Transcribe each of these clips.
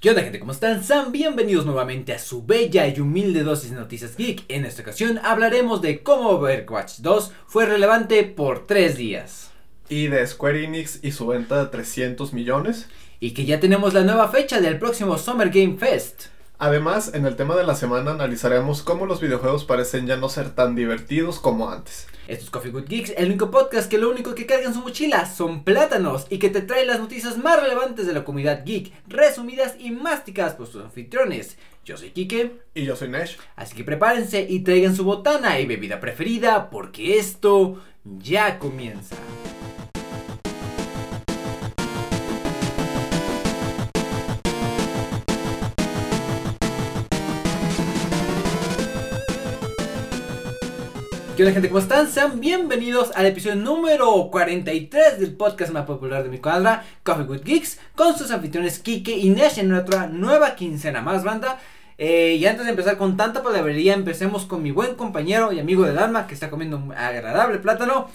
¿Qué onda gente? ¿Cómo están? Sean bienvenidos nuevamente a su bella y humilde dosis de noticias geek. En esta ocasión hablaremos de cómo Overwatch 2 fue relevante por 3 días. Y de Square Enix y su venta de 300 millones. Y que ya tenemos la nueva fecha del próximo Summer Game Fest. Además, en el tema de la semana analizaremos cómo los videojuegos parecen ya no ser tan divertidos como antes. Esto es Coffee Good Geeks, el único podcast que lo único que carga en su mochila son plátanos y que te trae las noticias más relevantes de la comunidad geek, resumidas y masticadas por sus anfitriones. Yo soy Kike. Y yo soy Nesh. Así que prepárense y traigan su botana y bebida preferida porque esto ya comienza. ¿Qué onda gente? ¿Cómo están? Sean bienvenidos al episodio número 43 del podcast más popular de mi cuadra, Coffee with Geeks, con sus anfitriones Kike y Nesh en nuestra nueva quincena más banda. Eh, y antes de empezar con tanta palabrería, empecemos con mi buen compañero y amigo del alma que está comiendo un agradable plátano.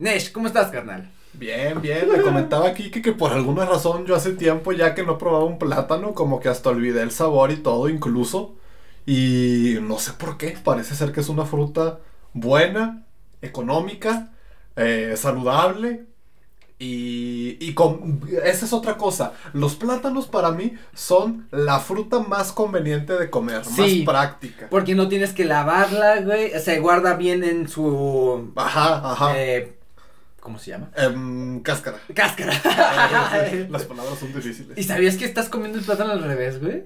Nesh, ¿cómo estás, carnal? Bien, bien. Le comentaba a Kike que por alguna razón yo hace tiempo ya que no probaba un plátano, como que hasta olvidé el sabor y todo incluso. Y no sé por qué, parece ser que es una fruta buena, económica, eh, saludable. Y, y con, esa es otra cosa. Los plátanos para mí son la fruta más conveniente de comer, Sí. más práctica. Porque no tienes que lavarla, güey. Se guarda bien en su. Ajá, ajá. eh, ¿Cómo se llama? Em, cáscara. Cáscara. Las palabras son difíciles. ¿Y sabías que estás comiendo el plátano al revés, güey?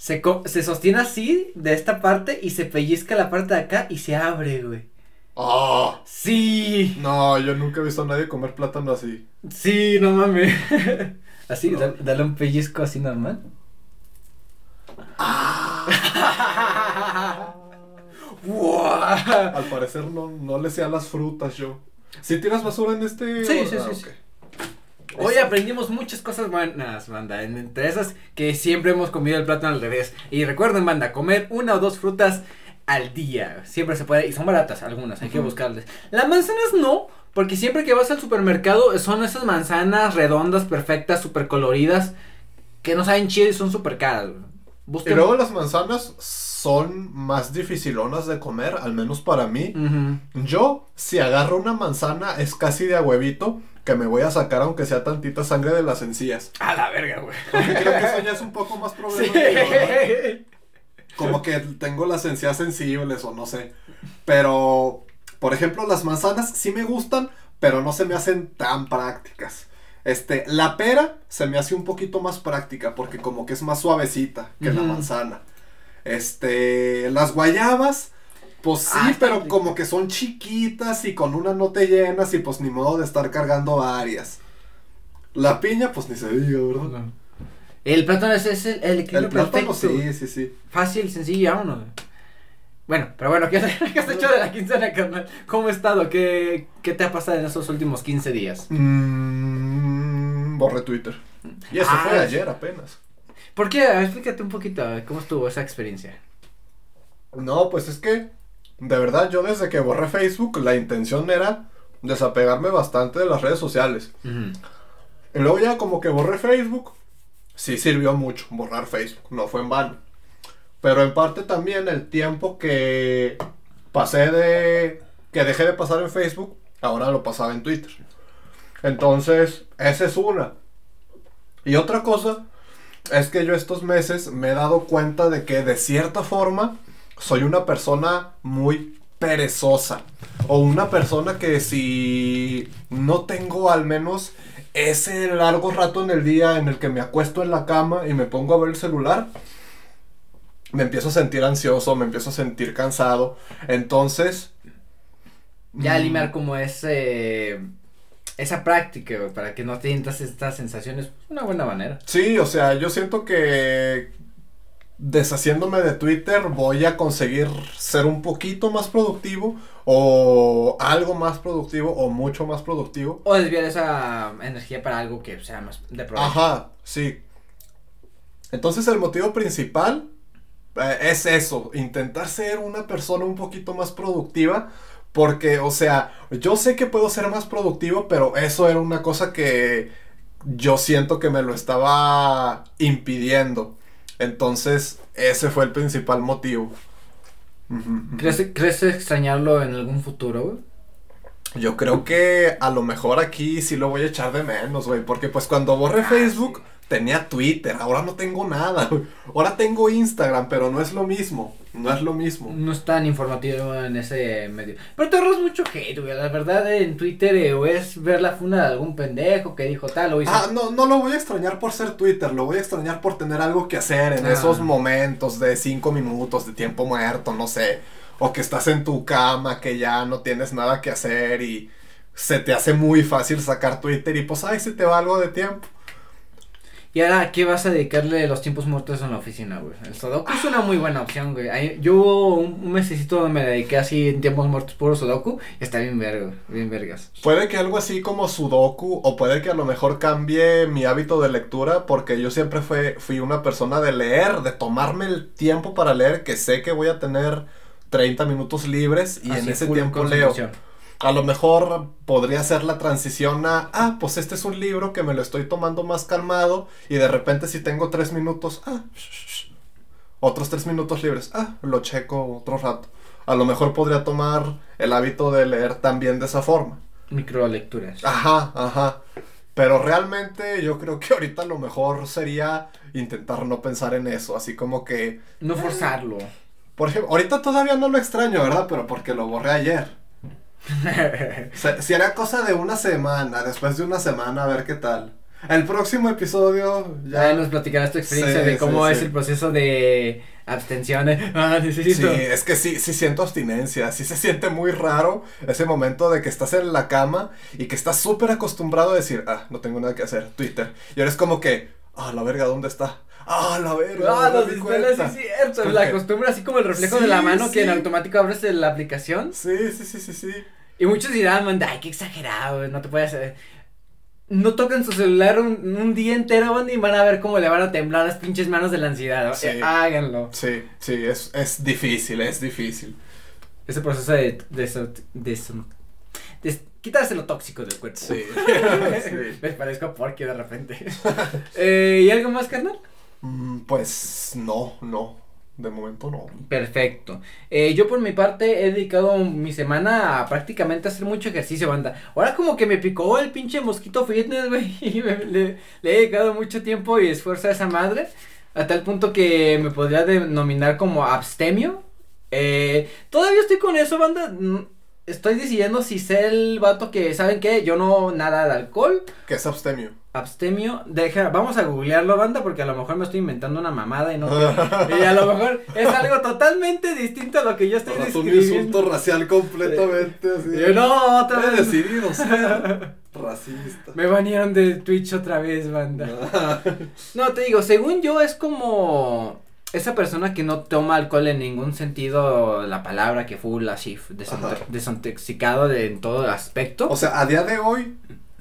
Se, co- se sostiene así de esta parte y se pellizca la parte de acá y se abre, güey. Ah, Sí. no, yo nunca he visto a nadie comer plátano así. Sí, no mames. Así, No. da- dale un pellizco así normal. ¡Guau! Al parecer no, no le sé a las frutas yo. ¿Sí tiras basura en este? Sí, sí, Ah, sí, sí. Hoy aprendimos muchas cosas buenas, banda. en- Entre esas que siempre hemos comido el plátano al revés. Y recuerden, banda, comer una o dos frutas al día. Siempre se puede. Y son baratas algunas, hay que buscarles. Las manzanas no, porque siempre que vas al supermercado son esas manzanas redondas, perfectas, súper coloridas. Que no saben chido y son súper caras. Y Busquen. luego las manzanas son más dificilonas de comer, al menos para mí. Yo, si agarro una manzana, es casi de a huevito que me voy a sacar aunque sea tantita sangre de las encías. A la verga, güey. Porque creo que eso ya es un poco más problema. Como que tengo las encías sensibles o no sé. Pero, por ejemplo, las manzanas sí me gustan, pero no se me hacen tan prácticas. Este, la pera se me hace un poquito más práctica porque como que es más suavecita que la manzana. Este, las guayabas, pues sí, Ah, pero como que son chiquitas y con una no te llenas y pues ni modo de estar cargando varias. La piña, pues ni se diga, ¿verdad? El plátano es, es el, el equilibrio El plátano, sí, sí, sí. Fácil, sencillo, vámonos. Bueno, pero bueno, ¿qué has, hecho de la quincena, carnal? ¿Cómo has estado? ¿Qué, ¿Qué te ha pasado en esos últimos 15 días? Mm, borré Twitter. Y eso Ah, fue sí. ayer apenas. ¿Por qué? Explícate un poquito, ¿cómo estuvo esa experiencia? No, pues es que, de verdad, yo desde que borré Facebook, la intención era desapegarme bastante de las redes sociales. Y luego ya como que borré Facebook, sí sirvió mucho borrar Facebook, no fue en vano. Pero en parte también el tiempo que pasé de... que dejé de pasar en Facebook, ahora lo pasaba en Twitter. Entonces, esa es una. Y otra cosa es que yo estos meses me he dado cuenta de que de cierta forma soy una persona muy perezosa. O una persona que si no tengo al menos ese largo rato en el día en el que me acuesto en la cama y me pongo a ver el celular, me empiezo a sentir ansioso, me empiezo a sentir cansado. Entonces... Ya mm, eliminar como ese... Esa práctica, güey, para que no sientas estas sensaciones, es una buena manera. Sí, o sea, yo siento que deshaciéndome de Twitter voy a conseguir ser un poquito más productivo o algo más productivo o mucho más productivo. O desviar esa energía para algo que sea más de provecho. Ajá, sí. Entonces el motivo principal eh, es eso, intentar ser una persona un poquito más productiva. Porque, o sea, yo sé que puedo ser más productivo, pero eso era una cosa que, yo siento que me lo estaba impidiendo. Entonces, ese fue el principal motivo. ¿Crees, ¿Crees extrañarlo en algún futuro, güey? Yo creo que a lo mejor aquí sí lo voy a echar de menos, güey. Porque pues cuando borré ah, Facebook tenía Twitter, ahora no tengo nada. Ahora tengo Instagram, pero no es lo mismo. No es lo mismo. No es tan informativo en ese medio. Pero te ahorras mucho hate, güey. La verdad en Twitter eh, o es ver la funa de algún pendejo que dijo tal o hizo. Ah, no, no lo voy a extrañar por ser Twitter. Lo voy a extrañar por tener algo que hacer en ah. esos momentos de cinco minutos de tiempo muerto, no sé. O que estás en tu cama, que ya no tienes nada que hacer y se te hace muy fácil sacar Twitter y pues, ay, si te va algo de tiempo. ¿Y ahora qué vas a dedicarle los tiempos muertos en la oficina, güey? El Sudoku es una muy buena opción, güey. Yo un, un mesecito donde me dediqué así en tiempos muertos puro Sudoku y está bien verga, bien vergas. Puede que algo así como Sudoku o puede que a lo mejor cambie mi hábito de lectura porque yo siempre fue, fui una persona de leer, de tomarme el tiempo para leer, que sé que voy a tener 30 minutos libres y en ese tiempo leo a lo mejor podría ser la transición a, ah, pues este es un libro que me lo estoy tomando más calmado y de repente si tengo tres minutos, ah, otros tres minutos libres, ah, lo checo otro rato. A lo mejor podría tomar el hábito de leer también de esa forma. Microlecturas. Ajá, ajá. Pero realmente yo creo que ahorita lo mejor sería intentar no pensar en eso, así como que... No forzarlo. Por ejemplo, ahorita todavía no lo extraño, ¿verdad? Pero porque lo borré ayer. Si era cosa de una semana, después de una semana, a ver qué tal. El próximo episodio ya. nos platicarás tu experiencia de cómo es el proceso de abstención. Ah, Sí, es que sí, sí siento abstinencia. Sí se siente muy raro ese momento de que estás en la cama y que estás súper acostumbrado a decir, ah, no tengo nada que hacer, Twitter. Y ahora es como que, ah, la verga, ¿dónde está? Ah, la verga. Ah, los displays, sí, cierto. La costumbre, así como el reflejo de la mano que en automático abres la aplicación. Sí, sí, sí, sí, sí. Y muchos dirán, man, ay, qué exagerado, no te puedes hacer. No toquen su celular un, día entero, man, y van a ver cómo le van a temblar las pinches manos de la ansiedad. Sí. háganlo. Sí, sí, es, es difícil, es difícil. Ese proceso de, de, de, quitarse lo tóxico del cuerpo. Sí. Me parezco porque de repente. eh, ¿Y algo más, carnal? Mm, pues no, no. De momento no. Perfecto. Eh, yo por mi parte he dedicado mi semana a prácticamente hacer mucho ejercicio, banda. Ahora como que me picó el pinche mosquito fitness, güey. Y le, he dedicado mucho tiempo y esfuerzo a esa madre. A tal punto que me podría denominar como abstemio. Eh, todavía estoy con eso, banda estoy decidiendo si sé el vato que, ¿saben qué? Yo no nada de alcohol. ¿Qué es abstemio? Abstemio, deja, vamos a googlearlo, banda, porque a lo mejor me estoy inventando una mamada y no. y a lo mejor es algo totalmente distinto a lo que yo estoy diciendo. un insulto racial completamente así. no, otra vez. He decidido ser racista. Me banearon de Twitch otra vez, banda. no, te digo, según yo es como esa persona que no toma alcohol en ningún sentido la palabra que full así desintoxicado de, en todo aspecto. O sea, a día de hoy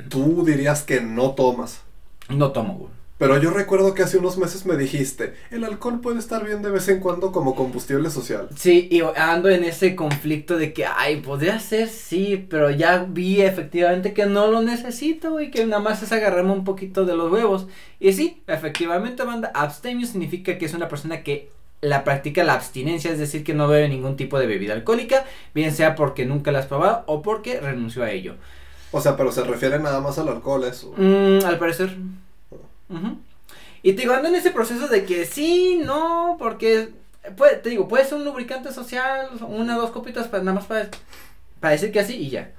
tú dirías que no tomas. No tomo, güey. Pero yo recuerdo que hace unos meses me dijiste, el alcohol puede estar bien de vez en cuando como combustible social. Sí, y ando en ese conflicto de que, ay, podría ser, sí, pero ya vi efectivamente que no lo necesito y que nada más es agarrarme un poquito de los huevos. Y sí, efectivamente, banda, abstemio significa que es una persona que la practica la abstinencia, es decir, que no bebe ningún tipo de bebida alcohólica, bien sea porque nunca la has probado o porque renunció a ello. O sea, pero se refiere nada más al alcohol, eso. Mm, al parecer. Y te digo, ando en ese proceso de que sí, no, porque puede, te digo, puede ser un lubricante social, una o dos copitas para nada más para, para decir que así y ya.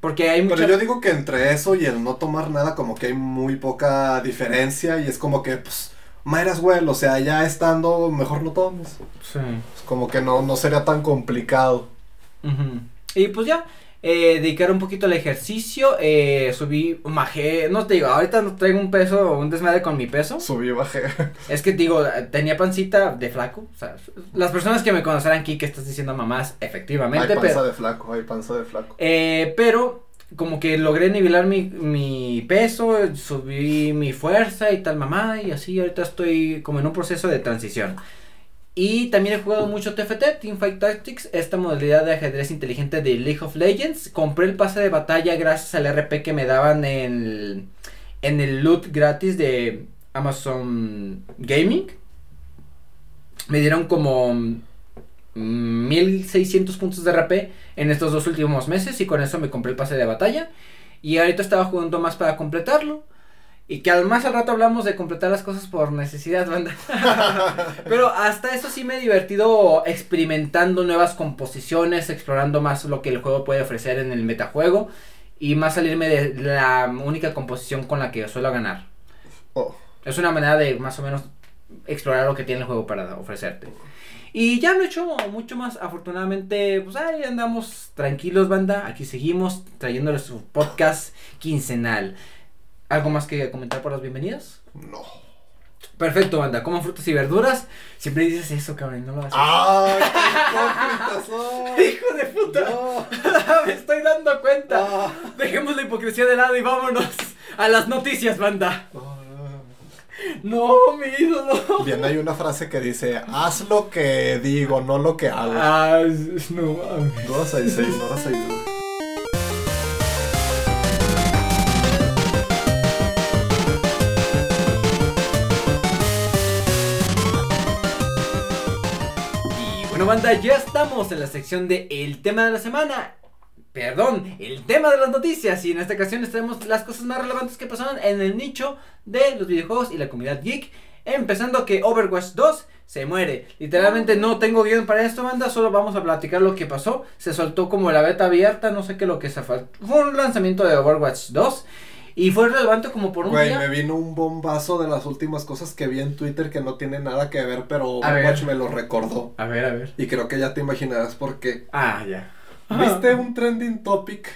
Porque hay mucha... Pero yo digo que entre eso y el no tomar nada como que hay muy poca diferencia y es como que pues Mayras well, o sea, ya estando mejor no tomes. Sí. Es como que no, no sería tan complicado. Y pues ya, eh, dedicar un poquito al ejercicio, eh, subí, bajé, no te digo, ahorita no traigo un peso, un desmadre con mi peso. Subí, bajé. Es que digo, tenía pancita de flaco, o sea, las personas que me conocerán aquí que estás diciendo mamás, efectivamente. Hay panza de flaco, hay panza de flaco. Eh, pero como que logré nivelar mi, mi peso, subí mi fuerza y tal mamá y así ahorita estoy como en un proceso de transición. Y también he jugado mucho TFT, Teamfight Tactics, esta modalidad de ajedrez inteligente de League of Legends. Compré el pase de batalla gracias al RP que me daban en, en el loot gratis de Amazon Gaming. Me dieron como 1600 puntos de RP en estos dos últimos meses y con eso me compré el pase de batalla. Y ahorita estaba jugando más para completarlo. Y que al más al rato hablamos de completar las cosas por necesidad, banda. Pero hasta eso sí me he divertido experimentando nuevas composiciones, explorando más lo que el juego puede ofrecer en el metajuego. Y más salirme de la única composición con la que suelo ganar. Oh. Es una manera de más o menos explorar lo que tiene el juego para ofrecerte. Y ya no he hecho mucho más. Afortunadamente, pues ahí andamos tranquilos, banda. Aquí seguimos trayéndoles su podcast quincenal. ¿Algo más que comentar por las bienvenidas? No. Perfecto, banda. Coman frutas y verduras. Siempre dices eso, cabrón, no lo haces. ¡Ay, qué ¡Hijo de puta! No. Me estoy dando cuenta. Ah. Dejemos la hipocresía de lado y vámonos a las noticias, banda. Ah. No. mi ídolo. Bien, hay una frase que dice: Haz lo que digo, no lo que hago. Ah, no. 2 a 6, 2 a 6. Bueno, ya estamos en la sección de El tema de la semana. Perdón, el tema de las noticias. Y en esta ocasión les traemos las cosas más relevantes que pasaron en el nicho de los videojuegos y la comunidad geek. Empezando que Overwatch 2 se muere. Literalmente no tengo guion para esto, banda. Solo vamos a platicar lo que pasó. Se soltó como la beta abierta, no sé qué lo que se faltó. Fue un lanzamiento de Overwatch 2. Y fue relevante como por un Güey, día. me vino un bombazo de las últimas cosas que vi en Twitter que no tiene nada que ver, pero. Overwatch me lo recordó. A ver, a ver. Y creo que ya te imaginarás por qué. Ah, ya. ¿Viste un trending topic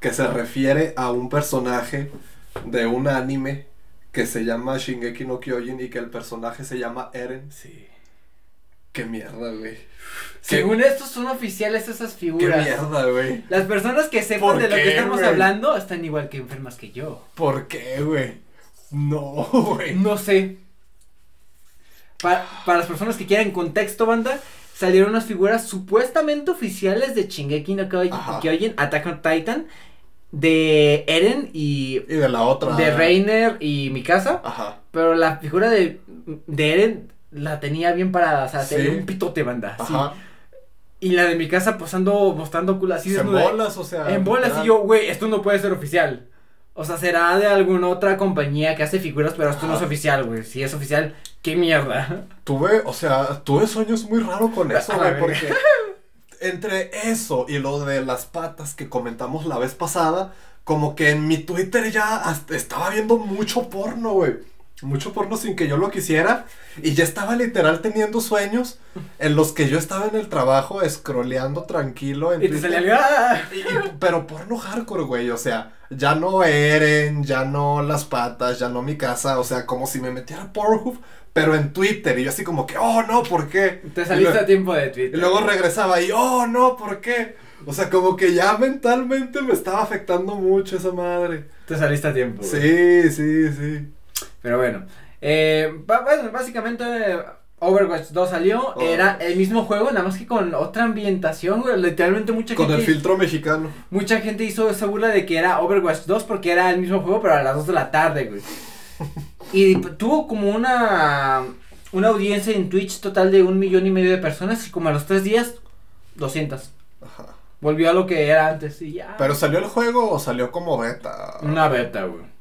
que se refiere a un personaje de un anime que se llama Shingeki no Kyojin y que el personaje se llama Eren? Sí. Qué mierda, güey. Según estos son oficiales esas Qué figuras. mierda, güey. Las personas que sepan ¿Por de lo qué, que estamos hablando están igual que enfermas que yo. ¿Por qué, güey? No, güey. No sé. Pa- para las personas que quieran contexto, banda, salieron unas figuras supuestamente oficiales de Shingeki no Ajá. Kyojin, Attack on Titan, de Eren y Y de la otra. de Reiner y Mikasa, Ajá. pero la figura de, de Eren la tenía bien parada, o sea, Sí. tenía un pitote, banda. sí. Ajá. Y la de Mikasa posando, mostrando culo así en bolas, o sea. En bolas y yo, güey, esto no puede ser oficial. O sea, será de alguna otra compañía que hace figuras, pero esto no es oficial, güey. Si es oficial, qué mierda. Tuve, o sea, tuve sueños muy raros con eso, güey, porque entre eso y lo de las patas que comentamos la vez pasada, como que en mi Twitter ya hasta estaba viendo mucho porno, güey. Mucho porno sin que yo lo quisiera. Y ya estaba literal teniendo sueños en los que yo estaba en el trabajo scrolleando tranquilo en Y te Twitter. salía algo. ¡ah! Y- y- pero porno hardcore, güey, o sea, ya no Eren, ya no las patas, ya no mi casa, o sea, como si me metiera Pornhub, pero en Twitter, y yo así como que, oh, no, ¿por qué? Te Y saliste a tiempo de Y Twitter. luego regresaba y, oh, no, ¿por qué? O sea, como que ya mentalmente me estaba afectando mucho esa madre. Te saliste a tiempo. güey. Sí, sí, sí. Pero bueno. Eh, bueno, básicamente Overwatch 2 salió. Oh. Era el mismo juego, nada más que con otra ambientación, güey. Literalmente mucha Con gente. el filtro mexicano. Mucha gente hizo esa burla de que era Overwatch 2 porque era el mismo juego, pero a las 2 de la tarde, güey. Y tuvo como una, una audiencia en Twitch total de un millón y medio de personas y como a los 3 días, 200. Ajá. Volvió a lo que era antes y ya. ¿Pero salió el juego o salió como beta? Una beta, güey.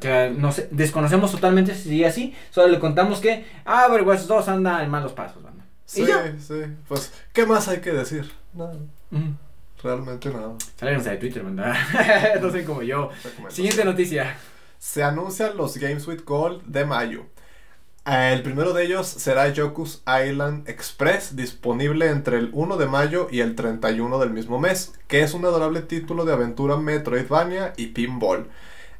Que no sé, desconocemos totalmente si sigue así. Solo le contamos que ah, Overwatch 2 anda en malos pasos, banda. sí, sí. Pues, ¿qué más hay que decir? Nada, realmente nada. Salieron de Twitter, banda. no sé como yo. Siguiente noticia. Se anuncian los Games with Gold de mayo. Eh, El primero de ellos será Yoku's Island Express, disponible entre el 1 de mayo y el 31 del mismo mes, que es un adorable título de aventura Metroidvania y pinball.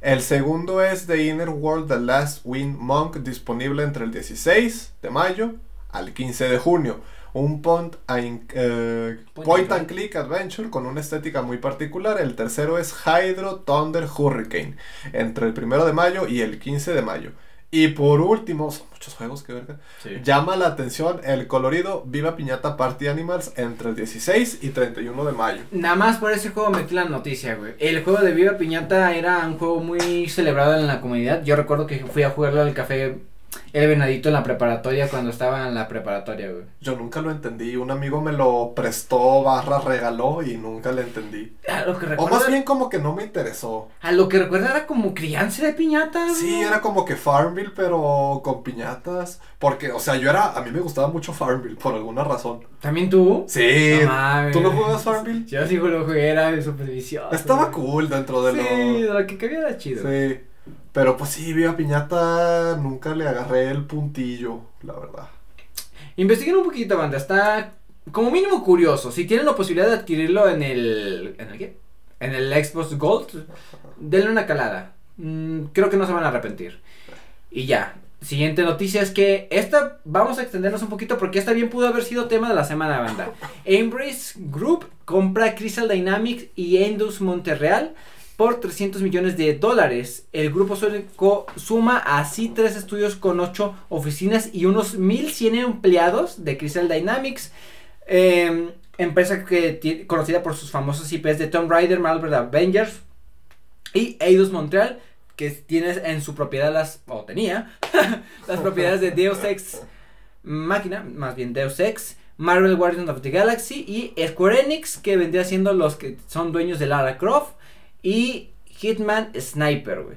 El segundo es The Inner World The Last Wind Monk, disponible entre el 16 de mayo al 15 de junio. Un point and, eh, Point point and and click adventure con una estética muy particular. El tercero es Hydro Thunder Hurricane entre el primero de mayo y el 15 de mayo. Y por último, son muchos juegos, qué verga. Sí. Llama la atención el colorido Viva Piñata Party Animals entre el 16 y 31 de mayo. Nada más por ese juego metí la noticia, güey. El juego de Viva Piñata era un juego muy celebrado en la comunidad. Yo recuerdo que fui a jugarlo al café El Venadito en la preparatoria cuando estaba en la preparatoria, güey. Yo nunca lo entendí. Un amigo me lo prestó, barra regaló y nunca le entendí. A lo que O más bien como que no me interesó. a lo que recuerdo era como crianza de piñatas. Sí, era como que Farmville, pero con piñatas. Porque, o sea, yo era. A mí me gustaba mucho Farmville por alguna razón. ¿También tú? Sí. No. ¿Tú no juegas Farmville? Yo sí lo jugué, era de supervisión. Estaba güey. cool dentro de Sí, lo. de lo que cabía era chido. Sí. Pero pues sí, Viva Piñata nunca le agarré el puntillo, la verdad. Investiguen un poquito, banda. Está como mínimo curioso. Si tienen la posibilidad de adquirirlo en el. ¿En el qué? En el Xbox Gold, denle una calada. Mm, creo que no se van a arrepentir. Y ya. Siguiente noticia es que esta vamos a extendernos un poquito porque esta bien pudo haber sido tema de la semana, banda. Embrace Group compra Crystal Dynamics y Endus Monterreal por 300 millones de dólares. El grupo sueco suma así tres estudios con ocho oficinas y unos 1100 empleados de Crystal Dynamics. eh, empresa que conocida por sus famosos IPs de Tomb Raider, Marvel Avengers y Eidos Montreal, que tiene en su propiedad las, o tenía, las propiedades de Deus Ex Máquina, más bien Deus Ex, Marvel Guardians of the Galaxy y Square Enix, que vendría siendo los que son dueños de Lara Croft y Hitman Sniper, güey.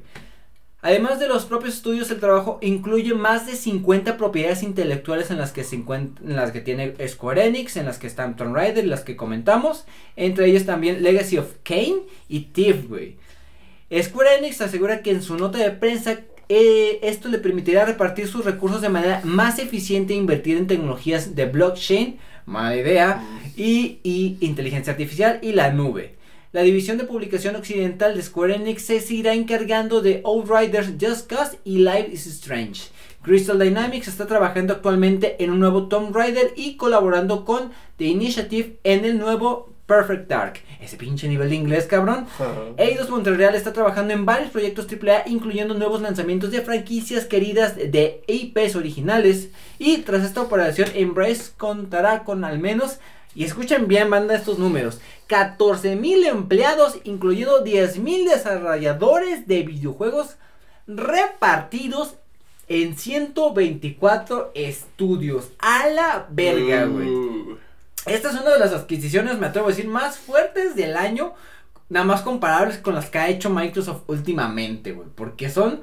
Además de los propios estudios, el trabajo incluye más de 50 propiedades intelectuales en las que se en las que tiene Square Enix, en las que están Tomb Raider, las que comentamos, entre ellas también Legacy of Kane y Thief, güey. Square Enix asegura que en su nota de prensa eh, esto le permitirá repartir sus recursos de manera más eficiente e invertir en tecnologías de blockchain, mala idea, y, y inteligencia artificial y la nube. La división de publicación occidental de Square Enix se seguirá encargando de Outriders Just Cause y Life is Strange. Crystal Dynamics está trabajando actualmente en un nuevo Tomb Raider y colaborando con The Initiative en el nuevo Perfect Dark. Ese pinche nivel de inglés, cabrón. Eidos Montreal está trabajando en varios proyectos AAA, incluyendo nuevos lanzamientos de franquicias queridas de IPs originales. Y tras esta operación, Embrace contará con al menos, y escuchen bien, banda, estos números: 14.000 empleados, incluyendo 10.000 desarrolladores de videojuegos repartidos en 124 estudios. A la verga, güey. Uh, Esta es una de las adquisiciones, me atrevo a decir, más fuertes del año. Nada más comparables con las que ha hecho Microsoft últimamente, güey. Porque son.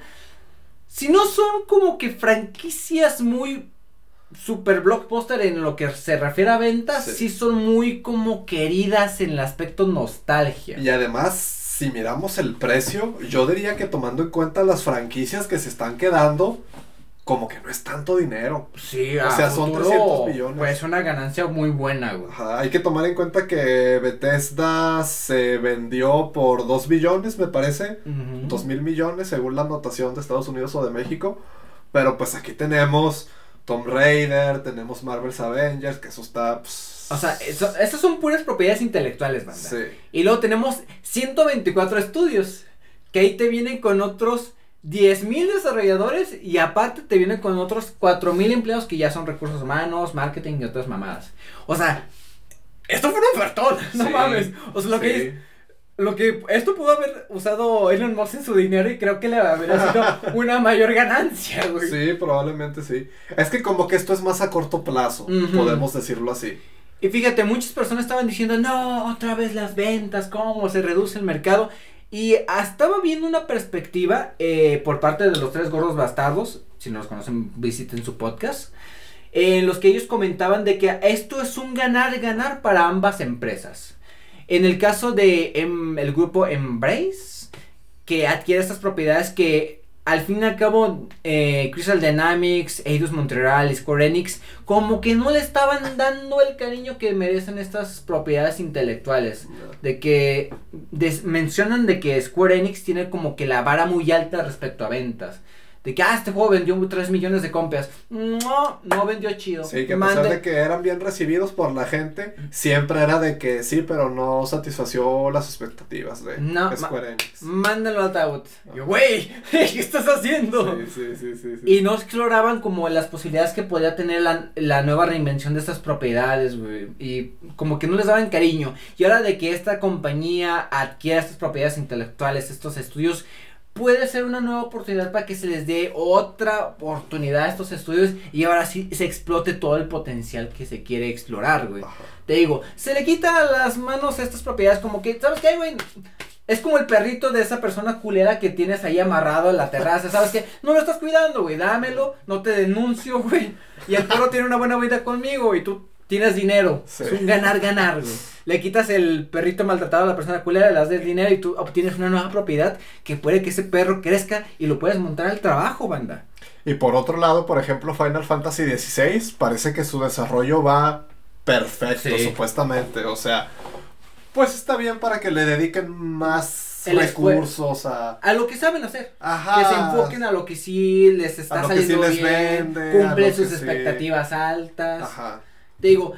Si no son como que franquicias muy super blockbuster en lo que se refiere a ventas, sí, Sí. son muy como queridas en el aspecto nostalgia. Y además, si miramos el precio, yo diría que tomando en cuenta las franquicias que se están quedando, como que no es tanto dinero. Sí, O sea, son futuro, 300 millones. Pues una ganancia muy buena, güey. Ajá, hay que tomar en cuenta que Bethesda se vendió por 2 billones, me parece. Ujú. 2 mil millones según la anotación de Estados Unidos o de México. Pero pues aquí tenemos Tomb Raider, tenemos Marvel's Avengers, que eso está... pues, O sea, eso, esas son puras propiedades intelectuales, banda. sí. Y luego tenemos 124 estudios. Que ahí te vienen con otros 10.000 desarrolladores. Y aparte te vienen con otros 4.000 empleados que ya son recursos humanos, marketing y otras mamadas. O sea, esto fue un ofertón. No Sí, mames. O sea, lo sí. que es. Lo que esto pudo haber usado Elon Musk en su dinero y creo que le habría sido una mayor ganancia, güey. Sí, probablemente sí. Es que como que esto es más a corto plazo, podemos decirlo así. Y fíjate, muchas personas estaban diciendo, no, otra vez las ventas, cómo se reduce el mercado. Y estaba viendo una perspectiva eh, por parte de los tres gordos bastardos, si no los conocen, visiten su podcast, en los que ellos comentaban de que esto es un ganar-ganar para ambas empresas. En el caso de em, el grupo Embrace, que adquiere estas propiedades que al fin y al cabo eh, Crystal Dynamics, Eidos Montreal, Square Enix, como que no le estaban dando el cariño que merecen estas propiedades intelectuales. De que mencionan de que Square Enix tiene como que la vara muy alta respecto a ventas. De que, ah, este juego vendió 3 millones de copias. No, no vendió chido. Sí, que a pesar de que eran bien recibidos por la gente, siempre era de que sí, pero no satisfació las expectativas de no, Square Enix. Mándalo al ataúd. Yo, güey, ¿qué estás haciendo? Sí, sí, sí, sí, Y no exploraban como las posibilidades que podía tener la, la nueva reinvención de estas propiedades, güey. Y como que no les daban cariño. Y ahora de que esta compañía adquiera estas propiedades intelectuales, estos estudios, puede ser una nueva oportunidad para que se les dé otra oportunidad a estos estudios y ahora sí se explote todo el potencial que se quiere explorar, güey. Te digo, se le quita las manos a estas propiedades como que, ¿sabes qué, güey? Es como el perrito de esa persona culera que tienes ahí amarrado en la terraza, ¿sabes qué? No lo estás cuidando, güey, dámelo, no te denuncio, güey. Y el perro tiene una buena vida conmigo y tú tienes dinero. Es un ganar-ganar, güey. Le quitas el perrito maltratado a la persona culera, le das el dinero y tú obtienes una nueva propiedad que puede que ese perro crezca y lo puedes montar al trabajo, banda. Y por otro lado, por ejemplo, Final Fantasy XVI parece que su desarrollo va perfecto, supuestamente. O sea, pues está bien para que le dediquen más recursos a... A lo que saben hacer. Ajá. Que se enfoquen a lo que sí les está saliendo bien. cumple sus expectativas altas. Ajá. Te digo,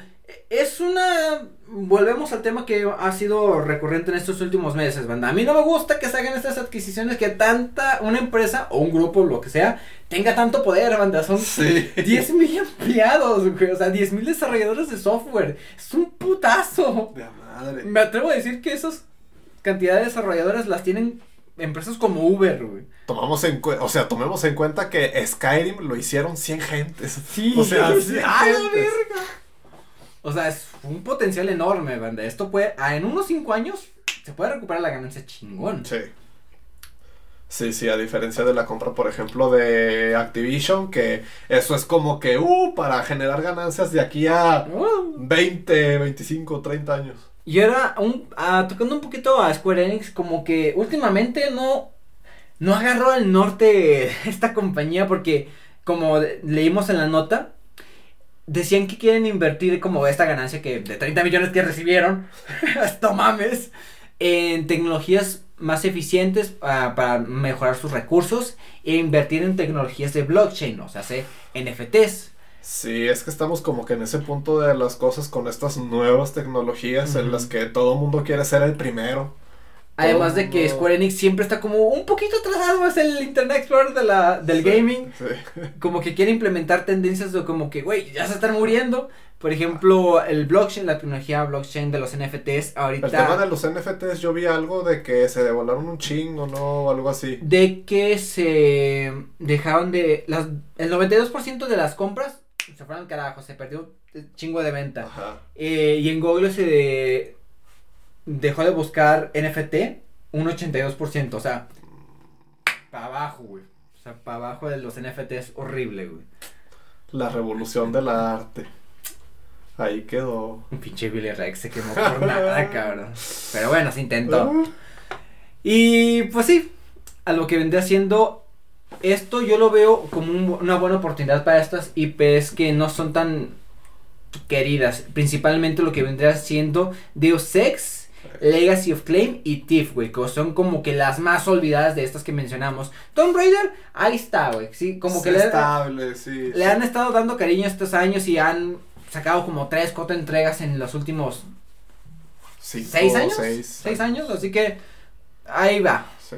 es una. Volvemos al tema que ha sido recurrente en estos últimos meses, banda. A mí no me gusta que se hagan estas adquisiciones que tanta. Una empresa o un grupo, lo que sea, tenga tanto poder, banda. Son 10 mil empleados, güey. O sea, 10 mil desarrolladores de software. Es un putazo. De madre. Me atrevo a decir que esas cantidades de desarrolladores las tienen empresas como Uber, güey. Tomamos en o sea, tomemos en cuenta que Skyrim lo hicieron 100 gentes. Sí, o sea, 100 verga! O sea, es un potencial enorme, banda. Esto puede, ah, en unos 5 años, se puede recuperar la ganancia chingón. Sí. Sí, sí, a diferencia de la compra, por ejemplo, de Activision, que eso es como que, uh, para generar ganancias de aquí a 20, 25, 30 años. Y ahora, un, ah, tocando un poquito a Square Enix, como que últimamente no, no agarró al norte esta compañía porque, como leímos en la nota, decían que quieren invertir como esta ganancia que de 30 millones que recibieron, hasta mames, en tecnologías más eficientes ah, para mejorar sus recursos e invertir en tecnologías de blockchain, o sea, NFTs. Sí, es que estamos como que en ese punto de las cosas con estas nuevas tecnologías en las que todo el mundo quiere ser el primero. Además de que Square Enix siempre está como un poquito atrasado, es el Internet Explorer de la, del gaming. Como que quiere implementar tendencias de como que, güey, ya se están muriendo. Por ejemplo, el blockchain, la tecnología blockchain de los NFTs, ahorita... El tema de los NFTs, yo vi algo de que se devolaron un chingo, ¿no? O algo así. De que se dejaron de... Las, el 92% de las compras se fueron al carajo, se perdió un chingo de venta. Ajá. Eh, y en Google se dejó de buscar NFT un 82%, o sea, para abajo, güey. O sea, para abajo de los NFTs, horrible, güey. La revolución del arte. Ahí quedó. Un pinche Billy Rex se quemó por nada, cabrón. Pero bueno, se intentó. Y pues sí, a lo que vendría siendo esto yo lo veo como una buena oportunidad para estas IPs que no son tan queridas. Principalmente lo que vendría siendo Deus Ex Legacy of Claim y Thief, güey, que son como que las más olvidadas de estas que mencionamos. Tomb Raider, ahí está, güey, sí, como que le, estable, sí, le han estado dando cariño estos años y han sacado como tres, cuatro entregas en los últimos seis años. Seis, años, así que ahí va. Sí.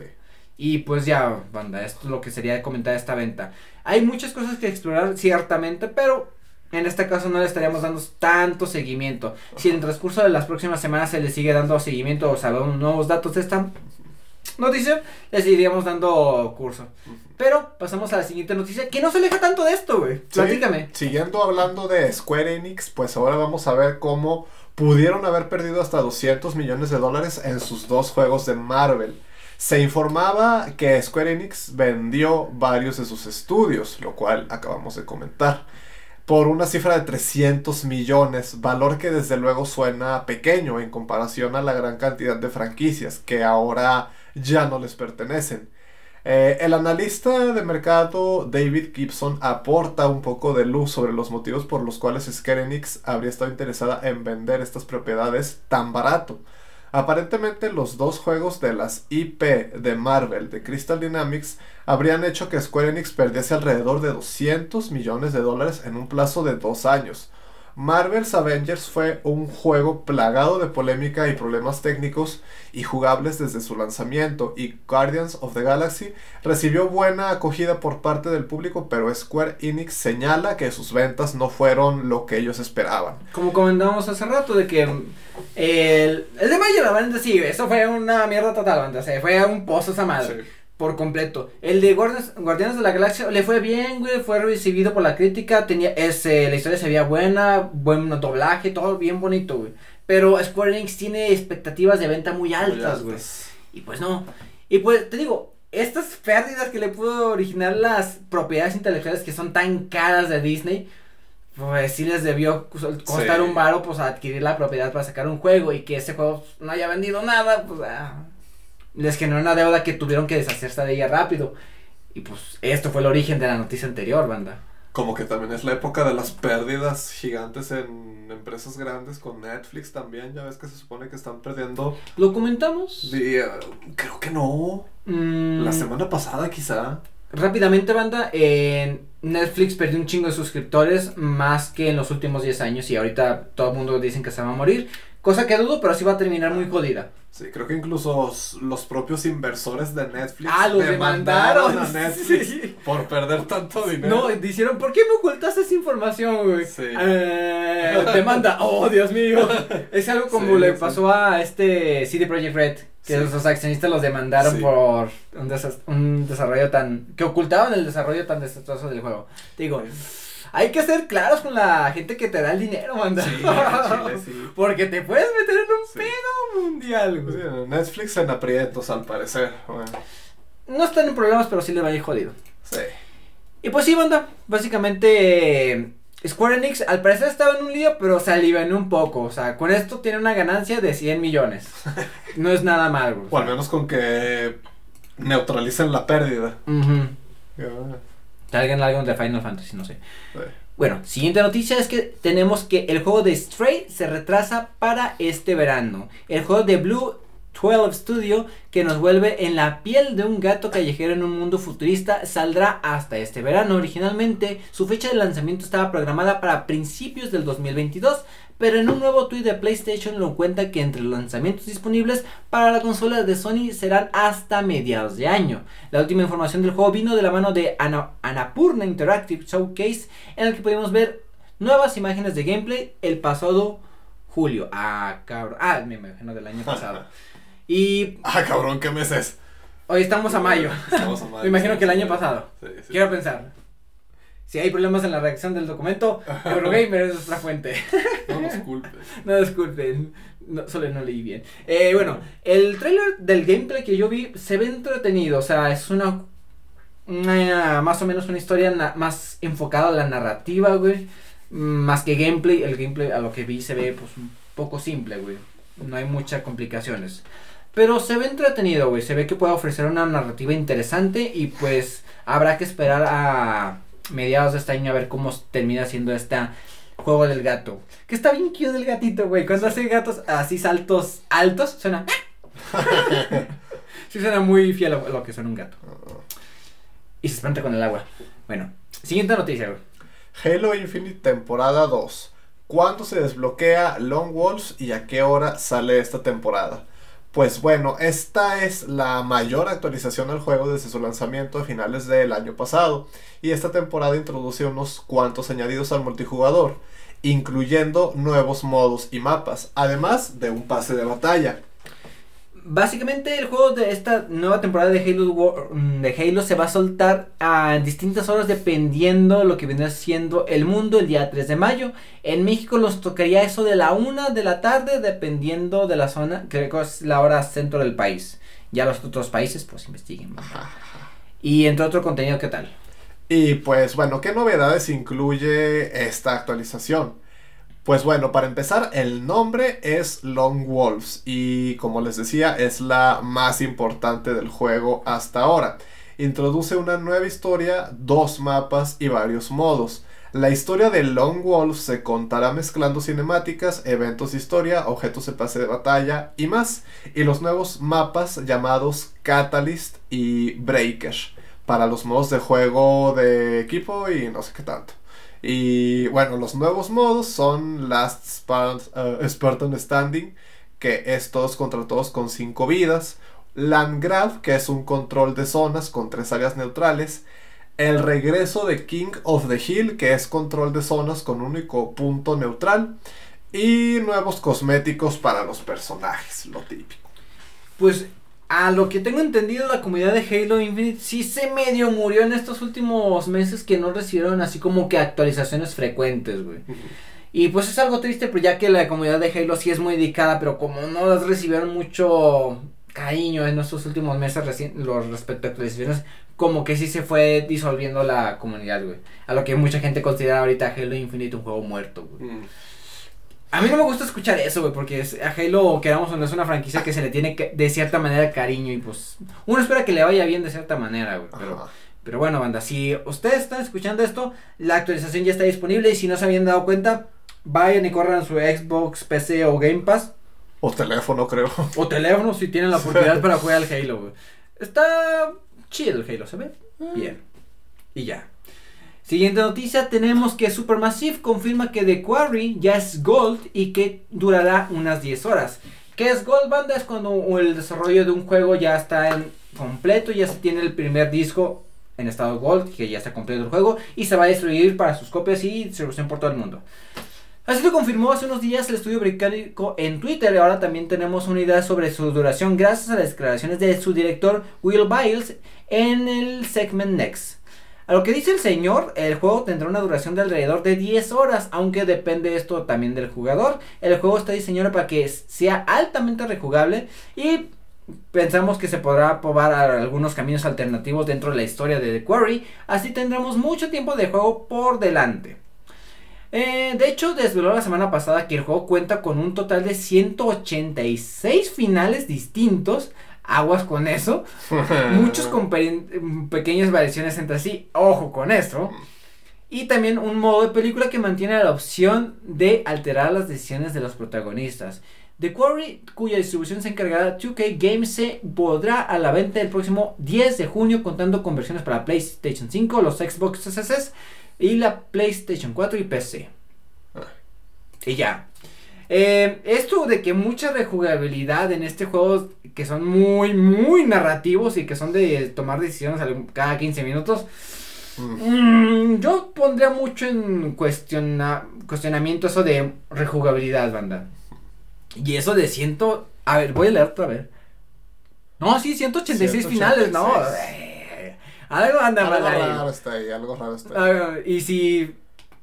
Y pues ya, banda, esto es lo que sería de comentar esta venta. Hay muchas cosas que explorar, ciertamente, pero en este caso no le estaríamos dando tanto seguimiento. Si en el transcurso de las próximas semanas se le sigue dando seguimiento o sabemos nuevos datos de esta noticia, le seguiríamos dando curso. Pero pasamos a la siguiente noticia, que no se aleja tanto de esto, güey. Platícame. siguiendo hablando de Square Enix, pues ahora vamos a ver cómo pudieron haber perdido hasta 200 millones de dólares en sus dos juegos de Marvel. Se informaba que Square Enix vendió varios de sus estudios, lo cual acabamos de comentar por una cifra de 300 millones, valor que desde luego suena pequeño en comparación a la gran cantidad de franquicias que ahora ya no les pertenecen. Eh, el analista de mercado David Gibson aporta un poco de luz sobre los motivos por los cuales Square Enix habría estado interesada en vender estas propiedades tan barato. Aparentemente los dos juegos de las IP de Marvel de Crystal Dynamics habrían hecho que Square Enix perdiese alrededor de 200 millones de dólares en un plazo de dos años. Marvel's Avengers fue un juego plagado de polémica y problemas técnicos y jugables desde su lanzamiento y Guardians of the Galaxy recibió buena acogida por parte del público pero Square Enix señala que sus ventas no fueron lo que ellos esperaban. Como comentábamos hace rato de que el, el de Mayo la banda sí, eso fue una mierda total, banda, o sea, fue un pozo esa madre. Sí. Por completo. El de Guardians, Guardianes de la Galaxia le fue bien, güey. Fue recibido por la crítica. Tenía ese, la historia se veía buena. Buen doblaje, todo bien bonito, güey. Pero Square Enix tiene expectativas de venta muy altas, güey. Y pues no. Y pues te digo, estas pérdidas que le pudo originar las propiedades intelectuales que son tan caras de Disney. Pues sí les debió cos- costar Sí. un varo pues adquirir la propiedad para sacar un juego y que ese juego no haya vendido nada, pues ah, les generó una deuda que tuvieron que deshacerse de ella rápido. Y pues esto fue el origen de la noticia anterior, banda. Como que también es la época de las pérdidas gigantes en empresas grandes con Netflix también. Ya ves que se supone que están perdiendo. ¿Lo comentamos? Sí, eh, creo que no. Mm, La semana pasada quizá. Rápidamente, banda, en Netflix perdió un chingo de suscriptores más que en los últimos 10 años y ahorita todo el mundo dicen que se va a morir. Cosa que dudo, pero sí va a terminar muy jodida. Sí, creo que incluso los propios inversores de Netflix Ah, los demandaron demandaron. a Netflix Sí. por perder tanto dinero. No, dijeron, ¿por qué me ocultaste esa información, güey? Sí. Eh, demanda, oh, Dios mío. Es algo como Sí, le pasó a este CD Projekt Red, que los accionistas los demandaron por un, un desarrollo tan, que ocultaban el desarrollo tan desastroso del juego. Digo, hay que ser claros con la gente que te da el dinero. Sí, chile, sí. Porque te puedes meter en un Sí. pedo mundial, güey. sí, Netflix en aprietos al parecer. Bueno, No están en problemas, pero sí le va a ir jodido. sí. Y pues sí, banda, básicamente eh, Square Enix al parecer estaba en un lío, pero se alivianó un poco. O sea, con esto tiene una ganancia de 100 millones. No es nada mal, güey. O al menos con que neutralicen la pérdida. Ujú. Ya, Salgan algo de Final Fantasy, no sé. sí. Bueno, siguiente noticia es que tenemos que el juego de Stray se retrasa para este verano. El juego de Blue 12 Studio, que nos vuelve en la piel de un gato callejero en un mundo futurista, saldrá hasta este verano. Originalmente, su fecha de lanzamiento estaba programada para principios del 2022, pero en un nuevo tweet de PlayStation lo cuenta que entre los lanzamientos disponibles para la consola de Sony serán hasta mediados de año. La última información del juego vino de la mano de Ana- Annapurna Interactive Showcase, en el que pudimos ver nuevas imágenes de gameplay el pasado julio. Ah, cabrón. Ah, me imagino del año pasado. Y Ah, cabrón, ¿qué mes es? hoy estamos a mayo. Estamos a mayo, Me imagino que el año pasado. Sí, sí. Quiero pensar. Si hay problemas en la reacción del documento, Eurogamer es nuestra fuente. No nos culpes. No disculpen, no, solo no leí bien. Eh, bueno, el trailer del gameplay que yo vi se ve entretenido, o sea, es una, una- más o menos una historia na- más enfocada a la narrativa, güey, más que gameplay. El gameplay a lo que vi se ve pues un poco simple, güey. No hay muchas complicaciones. Pero se ve entretenido, güey. Se ve que puede ofrecer una narrativa interesante y pues habrá que esperar a mediados de este año a ver cómo termina siendo esta juego del gato. Que está bien cute el gatito, güey. Cuando hace gatos así saltos altos, suena. sí, suena muy fiel a lo que suena un gato. Y se espanta con el agua. Bueno, siguiente noticia, güey. Halo Infinite temporada 2. ¿Cuándo se desbloquea Long Wolves y a qué hora sale esta temporada? Pues bueno, esta es la mayor actualización al juego desde su lanzamiento a finales del año pasado. Y esta temporada introduce unos cuantos añadidos al multijugador, incluyendo nuevos modos y mapas, además de un pase de batalla. Básicamente el juego de esta nueva temporada de Halo, War- mm, de Halo se va a soltar a distintas horas dependiendo lo que viene siendo el mundo el día 3 de mayo. En México los tocaría eso de la 1 de la tarde dependiendo de la zona, creo que es la hora centro del país. Ya los otros países pues investiguen. Y entre otro contenido, ¿qué tal? Y pues bueno, ¿qué novedades incluye esta actualización? Pues bueno, para empezar, el nombre es Long Wolves y como les decía, es la más importante del juego hasta ahora. introduce una nueva historia, dos mapas y varios modos. La historia de Lone Wolf se contará mezclando cinemáticas, eventos de historia, objetos de pase de batalla y más. Y los nuevos mapas llamados Catalyst y Breaker para los modos de juego de equipo y no sé qué tanto. Y bueno, los nuevos modos son Last uh, Spartan Standing, que es todos contra todos con 5 vidas. Landgraf, que es un control de zonas con 3 áreas neutrales. El regreso de King of the Hill, que es control de zonas con único punto neutral. Y nuevos cosméticos para los personajes, lo típico. Pues a lo que tengo entendido, la comunidad de Halo Infinite sí se medio murió en estos últimos meses que no recibieron así como que actualizaciones frecuentes, güey. Y pues es algo triste, pero ya que la comunidad de Halo sí es muy dedicada, pero como no recibieron mucho cariño en estos últimos meses los respecto a actualizaciones, como que sí se fue disolviendo la comunidad, güey. A lo que mucha gente considera ahorita Halo Infinite un juego muerto, güey. Mm. A mí no me gusta escuchar eso, güey, porque a Halo, queramos o no, es una franquicia que se le tiene de cierta manera cariño y pues uno espera que le vaya bien de cierta manera, güey. Pero, pero bueno, banda, si ustedes están escuchando esto, la actualización ya está disponible y si no se habían dado cuenta, vayan y corran su Xbox, PC o Game Pass. O teléfono, creo. O teléfono si tienen la oportunidad para jugar al Halo, güey. Está chido el Halo, ¿se ve? Ah. Bien. Y ya. Siguiente noticia, tenemos que Supermassive confirma que The Quarry ya es Gold y que durará unas 10 horas. ¿Qué es Gold Banda? Es cuando el desarrollo de un juego ya está en completo, ya se tiene el primer disco en estado Gold, que ya está completo el juego, y se va a distribuir para sus copias y distribución por todo el mundo. Así lo confirmó hace unos días el estudio británico en Twitter. Ahora también tenemos una idea sobre su duración gracias a las declaraciones de su director Will Biles en el segment Next. A lo que dice el señor, el juego tendrá una duración de alrededor de 10 horas, aunque depende esto también del jugador. El juego está diseñado para que sea altamente rejugable y pensamos que se podrá probar algunos caminos alternativos dentro de la historia de The Quarry, así tendremos mucho tiempo de juego por delante. Eh, de hecho, desveló la semana pasada que el juego cuenta con un total de 186 finales distintos, aguas con eso. Muchos con pequeñas variaciones entre sí, ojo con esto. Y también un modo de película que mantiene la opción de alterar las decisiones de los protagonistas. The Quarry, cuya distribución se encargará 2K Games, se podrá a la venta el próximo 10 de junio, contando con versiones para PlayStation 5, los Xbox SSS y la PlayStation 4 y PC. Ah. Y ya. Eh, esto de que mucha rejugabilidad en este juego que son muy, muy narrativos y que son de tomar decisiones cada 15 minutos. Mm. Mm, yo pondría mucho en cuestiona, cuestionamiento eso de rejugabilidad, banda. Y eso de ciento... A ver, voy a leer otra vez. No, sí, 186, finales, ¿no? Eh, algo anda mal ahí. Algo raro está ahí, algo raro está ahí. y si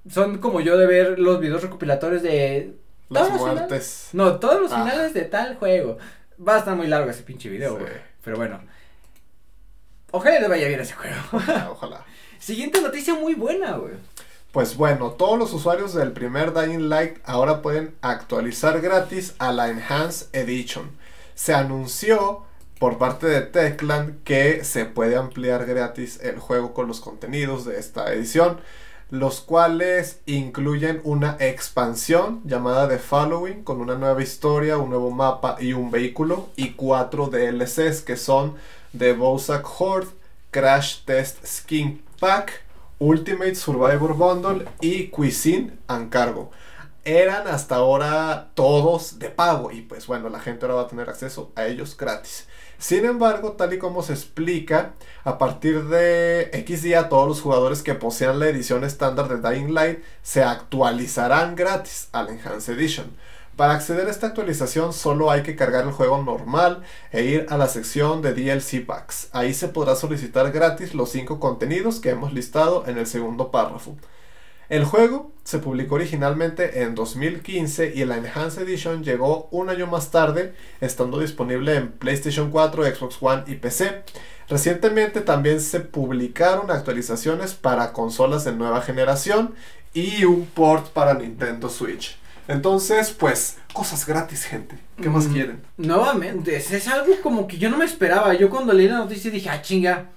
son como yo de ver los videos recopilatorios de las muertes. no, todos los ah. finales de tal juego. Va a estar muy largo ese pinche video, güey. Pero bueno. Ojalá le vaya bien ese juego. Ojalá, Siguiente noticia muy buena, güey. Pues bueno, todos los usuarios del primer Dying Light ahora pueden actualizar gratis a la Enhanced Edition. Se anunció por parte de Techland que se puede ampliar gratis el juego con los contenidos de esta edición los cuales incluyen una expansión llamada The Following con una nueva historia, un nuevo mapa y un vehículo y cuatro DLCs que son The Bozak Horde, Crash Test Skin Pack, Ultimate Survivor Bundle y Cuisine and Cargo. Eran hasta ahora todos de pago y pues bueno, la gente ahora va a tener acceso a ellos gratis. Sin embargo, tal y como se explica, a partir de X día todos los jugadores que posean la edición estándar de Dying Light se actualizarán gratis al Enhanced Edition. Para acceder a esta actualización solo hay que cargar el juego normal e ir a la sección de DLC Packs. Ahí se podrá solicitar gratis los 5 contenidos que hemos listado en el segundo párrafo. El juego se publicó originalmente en 2015 y la Enhanced Edition llegó un año más tarde, estando disponible en PlayStation 4, Xbox One y PC. Recientemente también se publicaron actualizaciones para consolas de nueva generación y un port para Nintendo Switch. Entonces, pues, cosas gratis, gente. ¿Qué más mm, quieren? Nuevamente, es algo como que yo no me esperaba. Yo cuando leí la noticia dije, ah, chinga,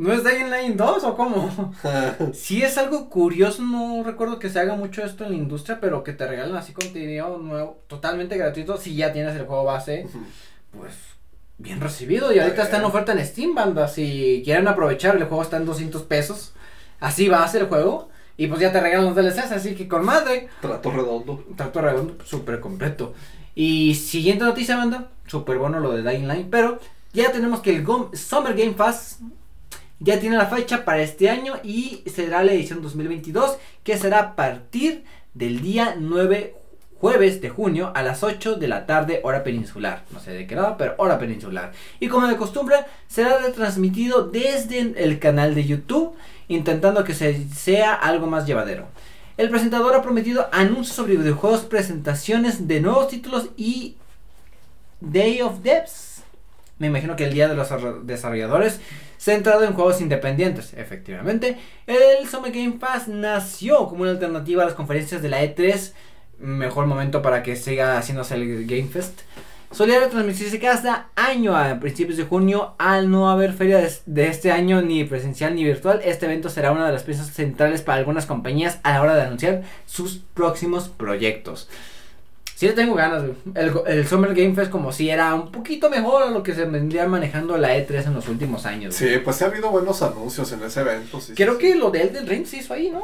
¿No es Dying Line 2 o cómo? sí es algo curioso, no recuerdo que se haga mucho esto en la industria, pero que te regalen así contenido nuevo, totalmente gratuito, si ya tienes el juego base, pues bien recibido. Y ahorita está en oferta en Steam, banda, si quieren aprovechar, el juego está en 200 pesos, así va a ser el juego. Y pues ya te regalan los DLCs, así que con madre. Trato redondo. Trato redondo, súper completo. Y siguiente noticia, banda. Súper bueno lo de Dying Line. Pero ya tenemos que el Summer Game Pass ya tiene la fecha para este año y será la edición 2022 que será a partir del día 9 jueves de junio a las 8 de la tarde hora peninsular. No sé de qué lado, pero hora peninsular. Y como de costumbre, será retransmitido desde el canal de YouTube, intentando que sea algo más llevadero. El presentador ha prometido anuncios sobre videojuegos, presentaciones de nuevos títulos y Day of Devs. Me imagino que el día de los desarrolladores centrado en juegos independientes. Efectivamente, el Summer Game Pass nació como una alternativa a las conferencias de la E3. Mejor momento para que siga haciéndose el Game Fest. Solía retransmitirse cada año a principios de junio. Al no haber feria de, este año ni presencial ni virtual, este evento será una de las piezas centrales para algunas compañías a la hora de anunciar sus próximos proyectos. Sí le tengo ganas, El, el, Summer Game Fest como si era un poquito mejor a lo que se vendría manejando la E3 en los últimos años. Sí, pues ha habido buenos anuncios en ese evento. Creo que lo de Elden Ring se hizo ahí, ¿no?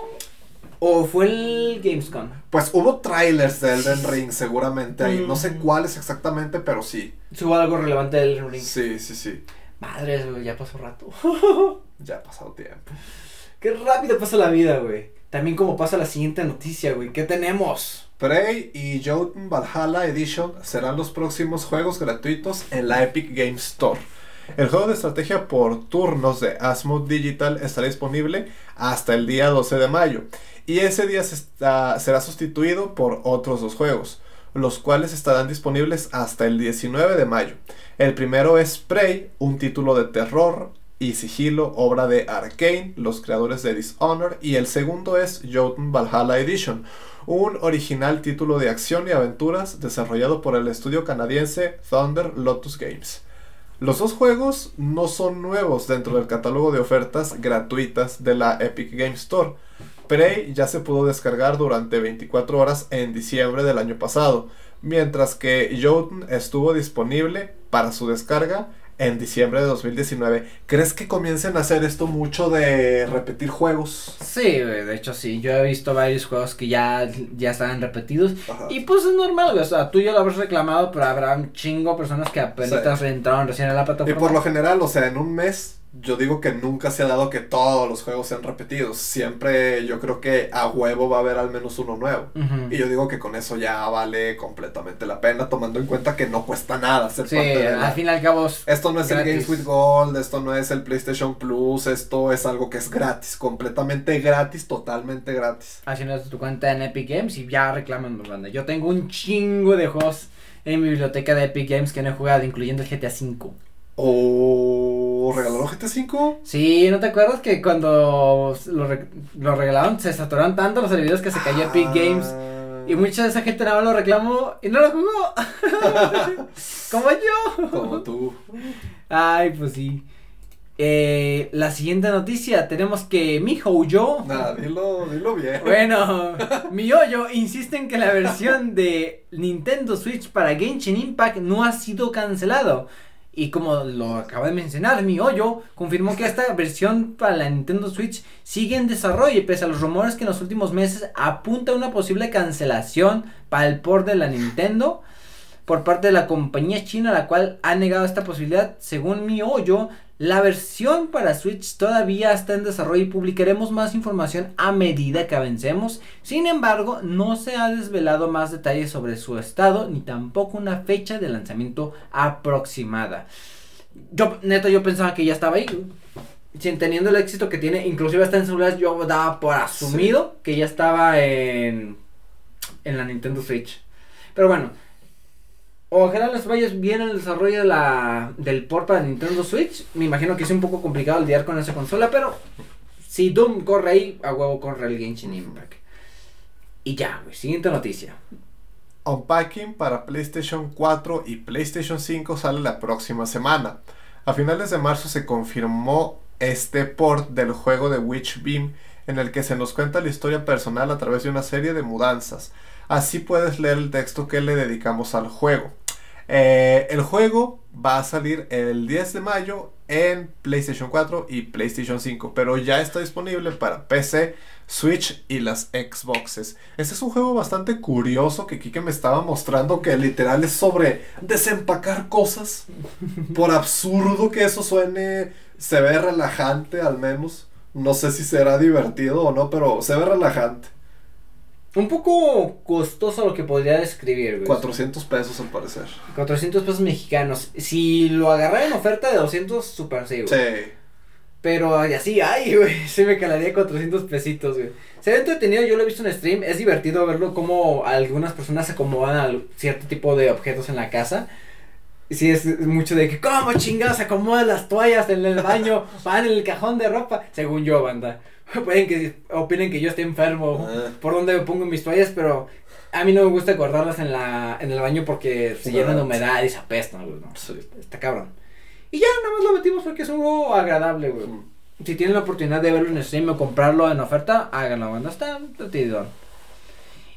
¿O fue el Gamescom? Pues hubo trailers de Elden Ring seguramente ahí. No sé mm. cuáles exactamente, pero sí. Hubo algo relevante de Elden Ring. Sí, sí, sí. Madre, güey, ya pasó rato. ya ha pasado tiempo. Qué rápido pasa la vida, güey. También como pasa la siguiente noticia, güey. ¿Qué tenemos? Prey y Jotun Valhalla Edition serán los próximos juegos gratuitos en la Epic Games Store. El juego de estrategia por turnos de Asmode Digital estará disponible hasta el día 12 de mayo y ese día será sustituido por otros dos juegos, los cuales estarán disponibles hasta el 19 de mayo. El primero es Prey, un título de terror y sigilo, obra de Arkane, los creadores de Dishonored, y el segundo es Jotun Valhalla Edition, un original título de acción y aventuras desarrollado por el estudio canadiense Thunder Lotus Games. Los dos juegos no son nuevos dentro del catálogo de ofertas gratuitas de la Epic Game Store. Prey ya se pudo descargar durante 24 horas en diciembre del año pasado, mientras que Jotun estuvo disponible para su descarga en diciembre de 2019. ¿Crees que comiencen a hacer esto mucho de repetir juegos? Sí, de hecho sí. Yo he visto varios juegos que ya, ya están repetidos. Y pues es normal, O sea, tú ya lo habrás reclamado, pero habrá un chingo de personas que apenas entraron recién a la plataforma. Y por lo general, o sea, en un mes yo digo que nunca se ha dado que todos los juegos sean repetidos. Siempre yo creo que a huevo va a haber al menos uno nuevo. Y yo digo que con eso ya vale completamente la pena, tomando en cuenta que no cuesta nada ser sí, parte de al fin y al cabo. Esto no es el Games with Gold, esto no es el PlayStation Plus, esto es algo que es gratis, completamente gratis, totalmente gratis. Haciendo tu cuenta en Epic Games y ya reclaman, banda. Yo tengo un chingo de juegos en mi biblioteca de Epic Games que no he jugado, incluyendo el GTA V. ¿O regalaron GTA V? Sí, ¿no te acuerdas que cuando lo, lo regalaron se saturaron tanto los servidores que se cayó Epic Games? Y ah. mucha de esa gente nada más lo reclamó y no lo jugó. Como yo. Como tú. Ay, pues sí. Eh, la siguiente noticia, tenemos que mi yo. Nada, dilo, dilo bien. Bueno, mi yo insiste en que la versión de Nintendo Switch para Genshin Impact no ha sido cancelado. Y como lo acaba de mencionar, mi hoyo confirmó que esta versión para la Nintendo Switch sigue en desarrollo y pese a los rumores que en los últimos meses apunta a una posible cancelación para el port de la Nintendo por parte de la compañía china, la cual ha negado esta posibilidad. Según mi hoyo, la versión para Switch todavía está en desarrollo y publicaremos más información a medida que avancemos. Sin embargo, no se ha desvelado más detalles sobre su estado ni tampoco una fecha de lanzamiento aproximada. Yo, neto, yo pensaba que ya estaba ahí. Sin teniendo el éxito que tiene, inclusive hasta en celulares, yo daba por asumido que ya estaba en, en la Nintendo Switch. Pero bueno, Ojalá les vaya bien el desarrollo de la, del port para Nintendo Switch. Me imagino que es un poco complicado lidiar con esa consola, pero si Doom corre ahí, a huevo corre el Genshin Impact. Y ya, siguiente noticia. Unpacking para PlayStation 4 y PlayStation 5 sale la próxima semana. A finales de marzo se confirmó este port del juego de Witch Beam en el que se nos cuenta la historia personal a través de una serie de mudanzas. Así puedes leer el texto que le dedicamos al juego. Eh, el juego va a salir el 10 de mayo en PlayStation 4 y PlayStation 5, pero ya está disponible para PC, Switch y las Xboxes. Este es un juego bastante curioso que Kike me estaba mostrando que literal es sobre desempacar cosas. Por absurdo que eso suene, se ve relajante al menos. No sé si será divertido o no, pero se ve relajante. Un poco costoso lo que podría describir, güey. 400 pesos al parecer. 400 pesos mexicanos. Si lo agarré en oferta de 200, super sí, güey. Sí. Pero así, ay, güey, se me calaría 400 pesitos, güey. Se ve entretenido, yo lo he visto en stream, es divertido verlo como algunas personas acomodan a cierto tipo de objetos en la casa. Sí, es mucho de que, ¿cómo chingados acomodan las toallas en el baño? Van en el cajón de ropa. Según yo, banda. Pueden que opinen que yo esté enfermo Ah. por donde me pongo mis toallas, pero a mí no me gusta guardarlas en la en el baño porque se llenan de humedad y se apestan, güey. ¿no? Sí. Está cabrón. Y ya nada más lo metimos porque es un juego agradable, güey. Mm. Si tienen la oportunidad de verlo en stream o comprarlo en oferta, háganlo, banda. Está divertido.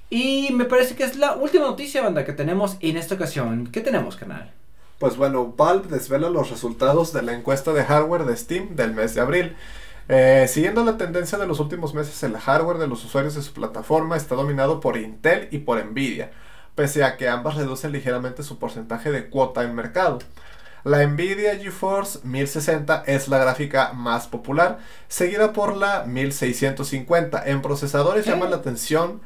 Y me parece que es la última noticia, banda, que tenemos en esta ocasión. ¿Qué tenemos, canal? Pues bueno, Valve desvela los resultados de la encuesta de hardware de Steam del mes de abril. Eh, siguiendo la tendencia de los últimos meses, el hardware de los usuarios de su plataforma está dominado por Intel y por Nvidia, pese a que ambas reducen ligeramente su porcentaje de cuota en mercado. La Nvidia GeForce 1060 es la gráfica más popular, seguida por la 1650. En procesadores llama la atención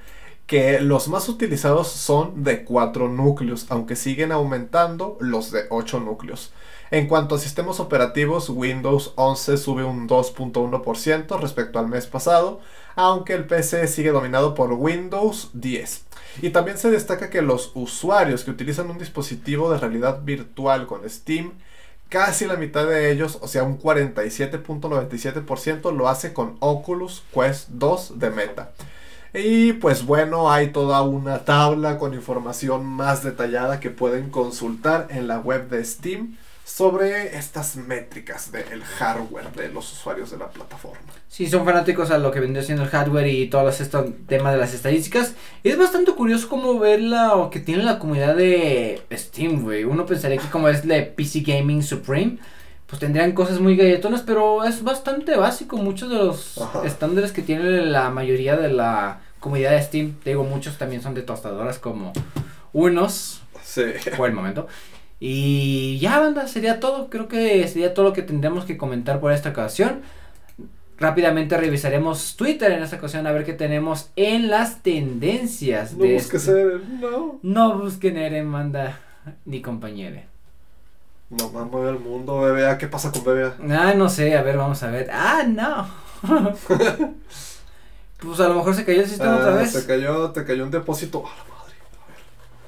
que los más utilizados son de 4 núcleos, aunque siguen aumentando los de 8 núcleos. En cuanto a sistemas operativos, Windows 11 sube un 2.1% respecto al mes pasado, aunque el PC sigue dominado por Windows 10. Y también se destaca que los usuarios que utilizan un dispositivo de realidad virtual con Steam, casi la mitad de ellos, o sea un 47.97%, lo hace con Oculus Quest 2 de Meta. Y pues bueno, hay toda una tabla con información más detallada que pueden consultar en la web de Steam sobre estas métricas del hardware de los usuarios de la plataforma. Si son fanáticos a lo que vendría siendo el hardware y todo este tema de las estadísticas, es bastante curioso cómo ver la o que tiene la comunidad de Steam, güey. Uno pensaría que como es de PC Gaming Supreme, pues tendrían cosas muy galletonas, pero es bastante básico. Muchos de los Ajá. estándares que tiene la mayoría de la comunidad de Steam, te digo, muchos también son de tostadoras como unos, Sí. por el momento. Y ya, banda, sería todo. Creo que sería todo lo que tendremos que comentar por esta ocasión. Rápidamente revisaremos Twitter en esta ocasión a ver qué tenemos en las tendencias. No de busques este- ser, no. No busquen Eren, manda, ni compañere. No mueve el mundo, BBA. ¿Qué pasa con BBA? Ah, no sé, a ver, vamos a ver. Ah, no. pues a lo mejor se cayó el sistema otra Ah, vez. Te cayó, te cayó un depósito.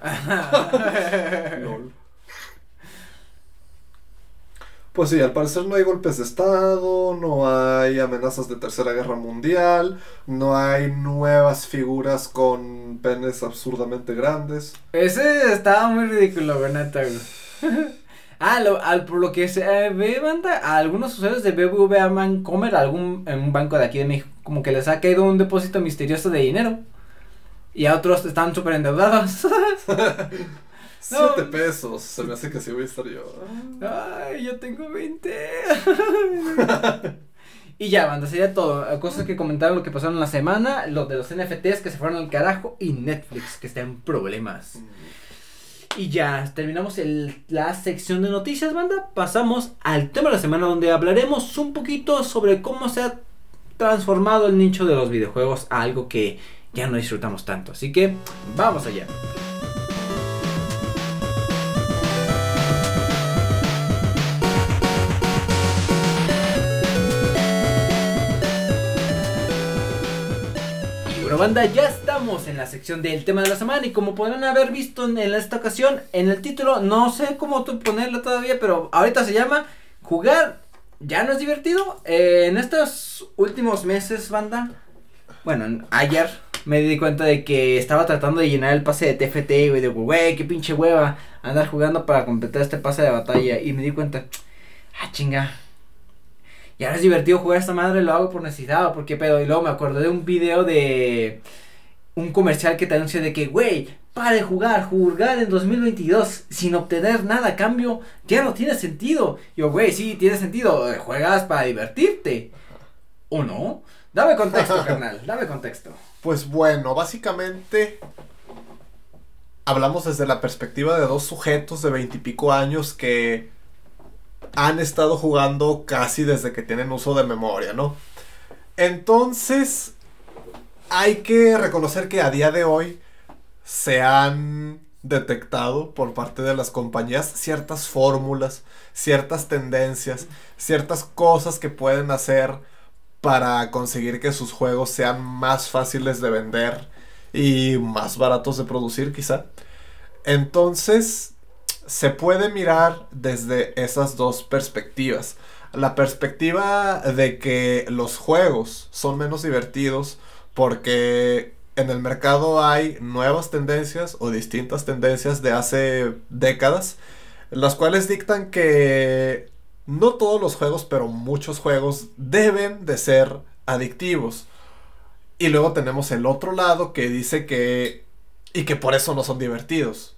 A la madre. Lol. Pues sí, al parecer no hay golpes de estado, no hay amenazas de tercera guerra mundial, no hay nuevas figuras con penes absurdamente grandes. Ese estaba muy ridículo, güey. Ah, lo, al, por lo que se eh, ve, banda, a algunos usuarios de BBVA Mancomer, algún, en un banco de aquí de México, como que les ha caído un depósito misterioso de dinero. Y a otros están súper endeudados. Siete pesos, se me hace que sí voy a estar yo. Ay, yo tengo 20. y ya, banda, sería todo. Cosas que comentaron lo que pasaron la semana, lo de los NFTs que se fueron al carajo y Netflix que está en problemas. Y ya, terminamos el, la sección de noticias, banda. Pasamos al tema de la semana donde hablaremos un poquito sobre cómo se ha transformado el nicho de los videojuegos a algo que ya no disfrutamos tanto. Así que, vamos allá. Banda, ya estamos en la sección del tema de la semana y como podrán haber visto en, esta ocasión, en el título, no sé cómo tú ponerlo todavía, pero ahorita se llama Jugar ya no es divertido. Eh, en estos últimos meses, banda, bueno, en- ayer me di cuenta de que estaba tratando de llenar el pase de TFT y digo, güey, qué pinche hueva andar jugando para completar este pase de batalla y me di cuenta, ah, chinga. Y ahora es divertido jugar a esta madre, lo hago por necesidad o porque pedo. Y luego me acordé de un video de un comercial que te anuncia de que, güey, para de jugar, jugar en 2022 sin obtener nada a cambio, ya no tiene sentido. yo, güey, sí, tiene sentido, eh, juegas para divertirte. ¿O no? Dame contexto, carnal, dame contexto. Pues bueno, básicamente hablamos desde la perspectiva de dos sujetos de veintipico años que han estado jugando casi desde que tienen uso de memoria, ¿no? Entonces, hay que reconocer que a día de hoy se han detectado por parte de las compañías ciertas fórmulas, ciertas tendencias, ciertas cosas que pueden hacer para conseguir que sus juegos sean más fáciles de vender y más baratos de producir quizá. Entonces, se puede mirar desde esas dos perspectivas. La perspectiva de que los juegos son menos divertidos porque en el mercado hay nuevas tendencias o distintas tendencias de hace décadas, las cuales dictan que no todos los juegos, pero muchos juegos deben de ser adictivos. Y luego tenemos el otro lado que dice que... y que por eso no son divertidos.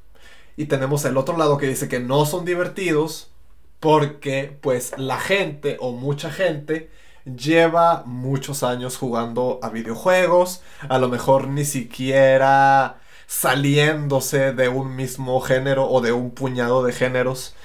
Y tenemos el otro lado que dice que no son divertidos porque pues la gente o mucha gente lleva muchos años jugando a videojuegos, a lo mejor ni siquiera saliéndose de un mismo género o de un puñado de géneros.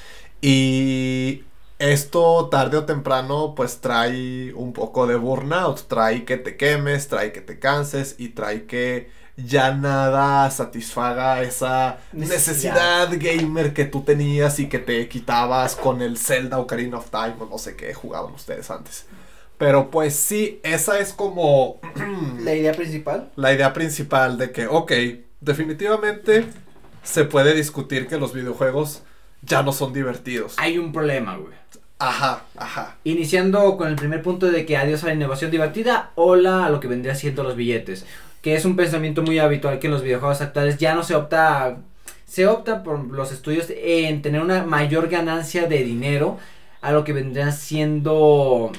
Y esto tarde o temprano pues trae un poco de burnout, trae que te quemes, trae que te canses y trae que ya nada satisfaga esa necesidad. gamer que tú tenías y que te quitabas con el Zelda Ocarina of Time o no sé qué jugaban ustedes antes. Pero pues sí, esa es como... la idea principal. La idea principal de que, ok, definitivamente se puede discutir que los videojuegos ya no son divertidos. Hay un problema, güey. Ajá, ajá. Iniciando con el primer punto de que adiós a la innovación divertida, hola a lo que vendría siendo los billetes que es un pensamiento muy habitual que en los videojuegos actuales ya no se opta, se opta por los estudios en tener una mayor ganancia de dinero a lo que vendrían siendo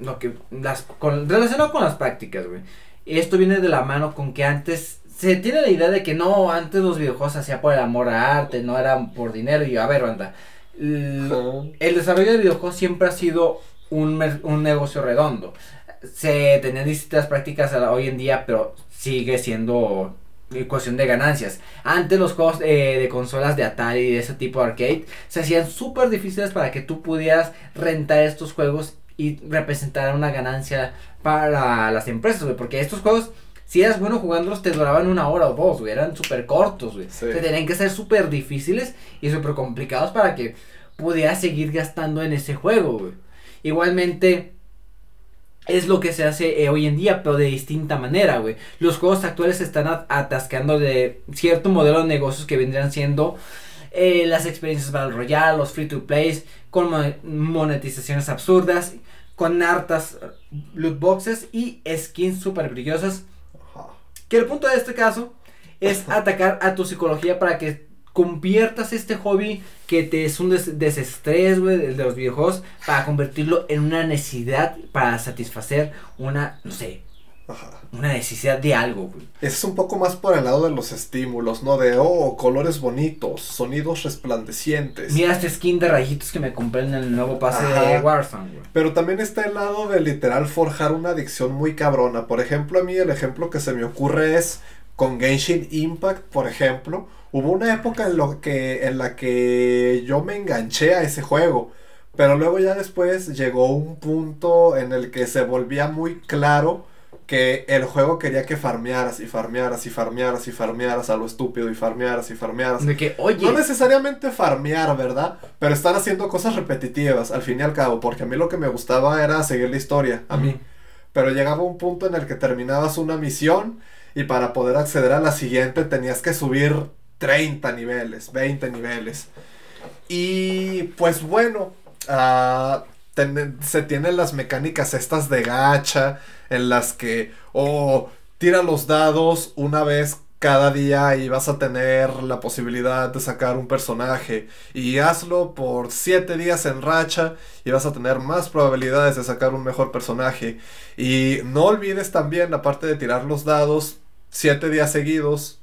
lo que las relacionado con las prácticas, güey. Esto viene de la mano con que antes se tiene la idea de que no, antes los videojuegos hacía por el amor a arte, no eran por dinero y a ver, banda. El, desarrollo de videojuegos siempre ha sido un, un negocio redondo. Se tenían distintas prácticas hoy en día, pero sigue siendo cuestión de ganancias. Antes los juegos eh, de consolas de Atari y de ese tipo de arcade se hacían súper difíciles para que tú pudieras rentar estos juegos y representar una ganancia para las empresas, porque estos juegos, si eras bueno jugándolos, te duraban una hora o dos, eran súper cortos, güey. tenían que ser súper difíciles y súper complicados para que pudieras seguir gastando en ese juego, güey. Igualmente, es lo que se hace eh, hoy en día, pero de distinta manera, güey. Los juegos actuales se están atascando de cierto modelo de negocios que vendrían siendo eh, las experiencias Battle Royale, los free to play, con monetizaciones absurdas, con hartas loot boxes y skins super brillosas. Que el punto de este caso es atacar a tu psicología para que conviertas este hobby que te es un desestrés, güey, de los videojuegos, para convertirlo en una necesidad para satisfacer una, no sé, una necesidad de algo, güey. Es un poco más por el lado de los estímulos, ¿no? De, oh, colores bonitos, sonidos resplandecientes. Mira este skin de rayitos que me compré en el nuevo pase de Warzone, güey. Pero también está el lado de literal forjar una adicción muy cabrona. Por ejemplo, a mí el ejemplo que se me ocurre es con Genshin Impact, por ejemplo Hubo una época en, lo que, en la que yo me enganché a ese juego. Pero luego ya después llegó un punto en el que se volvía muy claro que el juego quería que farmearas y farmearas y farmearas y farmearas a lo estúpido y farmearas y farmearas. De que, oye. No necesariamente farmear, ¿verdad? Pero estar haciendo cosas repetitivas, al fin y al cabo, porque a mí lo que me gustaba era seguir la historia, a mí. Pero llegaba un punto en el que terminabas una misión y para poder acceder a la siguiente tenías que subir 30 niveles, 20 niveles. Y pues bueno, uh, se tienen las mecánicas estas de gacha en las que, oh, tira los dados una vez cada día ibas a tener la posibilidad de sacar un personaje y hazlo por 7 días en racha y vas a tener más probabilidades de sacar un mejor personaje. Y no olvides también, aparte de tirar los dados 7 días seguidos,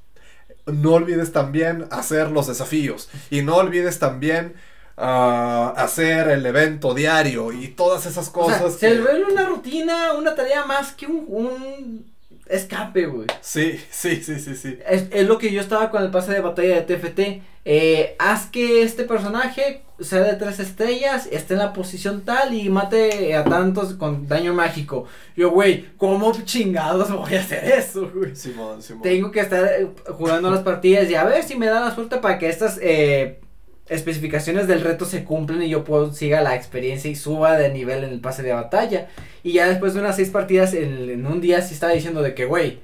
no olvides también hacer los desafíos y no olvides también ah, hacer el evento diario y todas esas cosas. Se vuelve una rutina, una tarea más que un escape, güey. Sí, sí, sí, sí, sí. Es, es, lo que yo estaba con el pase de batalla de TFT. Eh, haz que este personaje sea de tres estrellas, esté en la posición tal y mate a tantos con daño mágico. Yo, güey, ¿cómo chingados voy a hacer eso, güey? Simón, Simón. Tengo que estar eh, jugando las partidas y a ver si me da la suerte para que estas eh, especificaciones del reto se cumplen y yo puedo siga la experiencia y suba de nivel en el pase de batalla. Y ya después de unas seis partidas en, un día sí estaba diciendo de que, güey,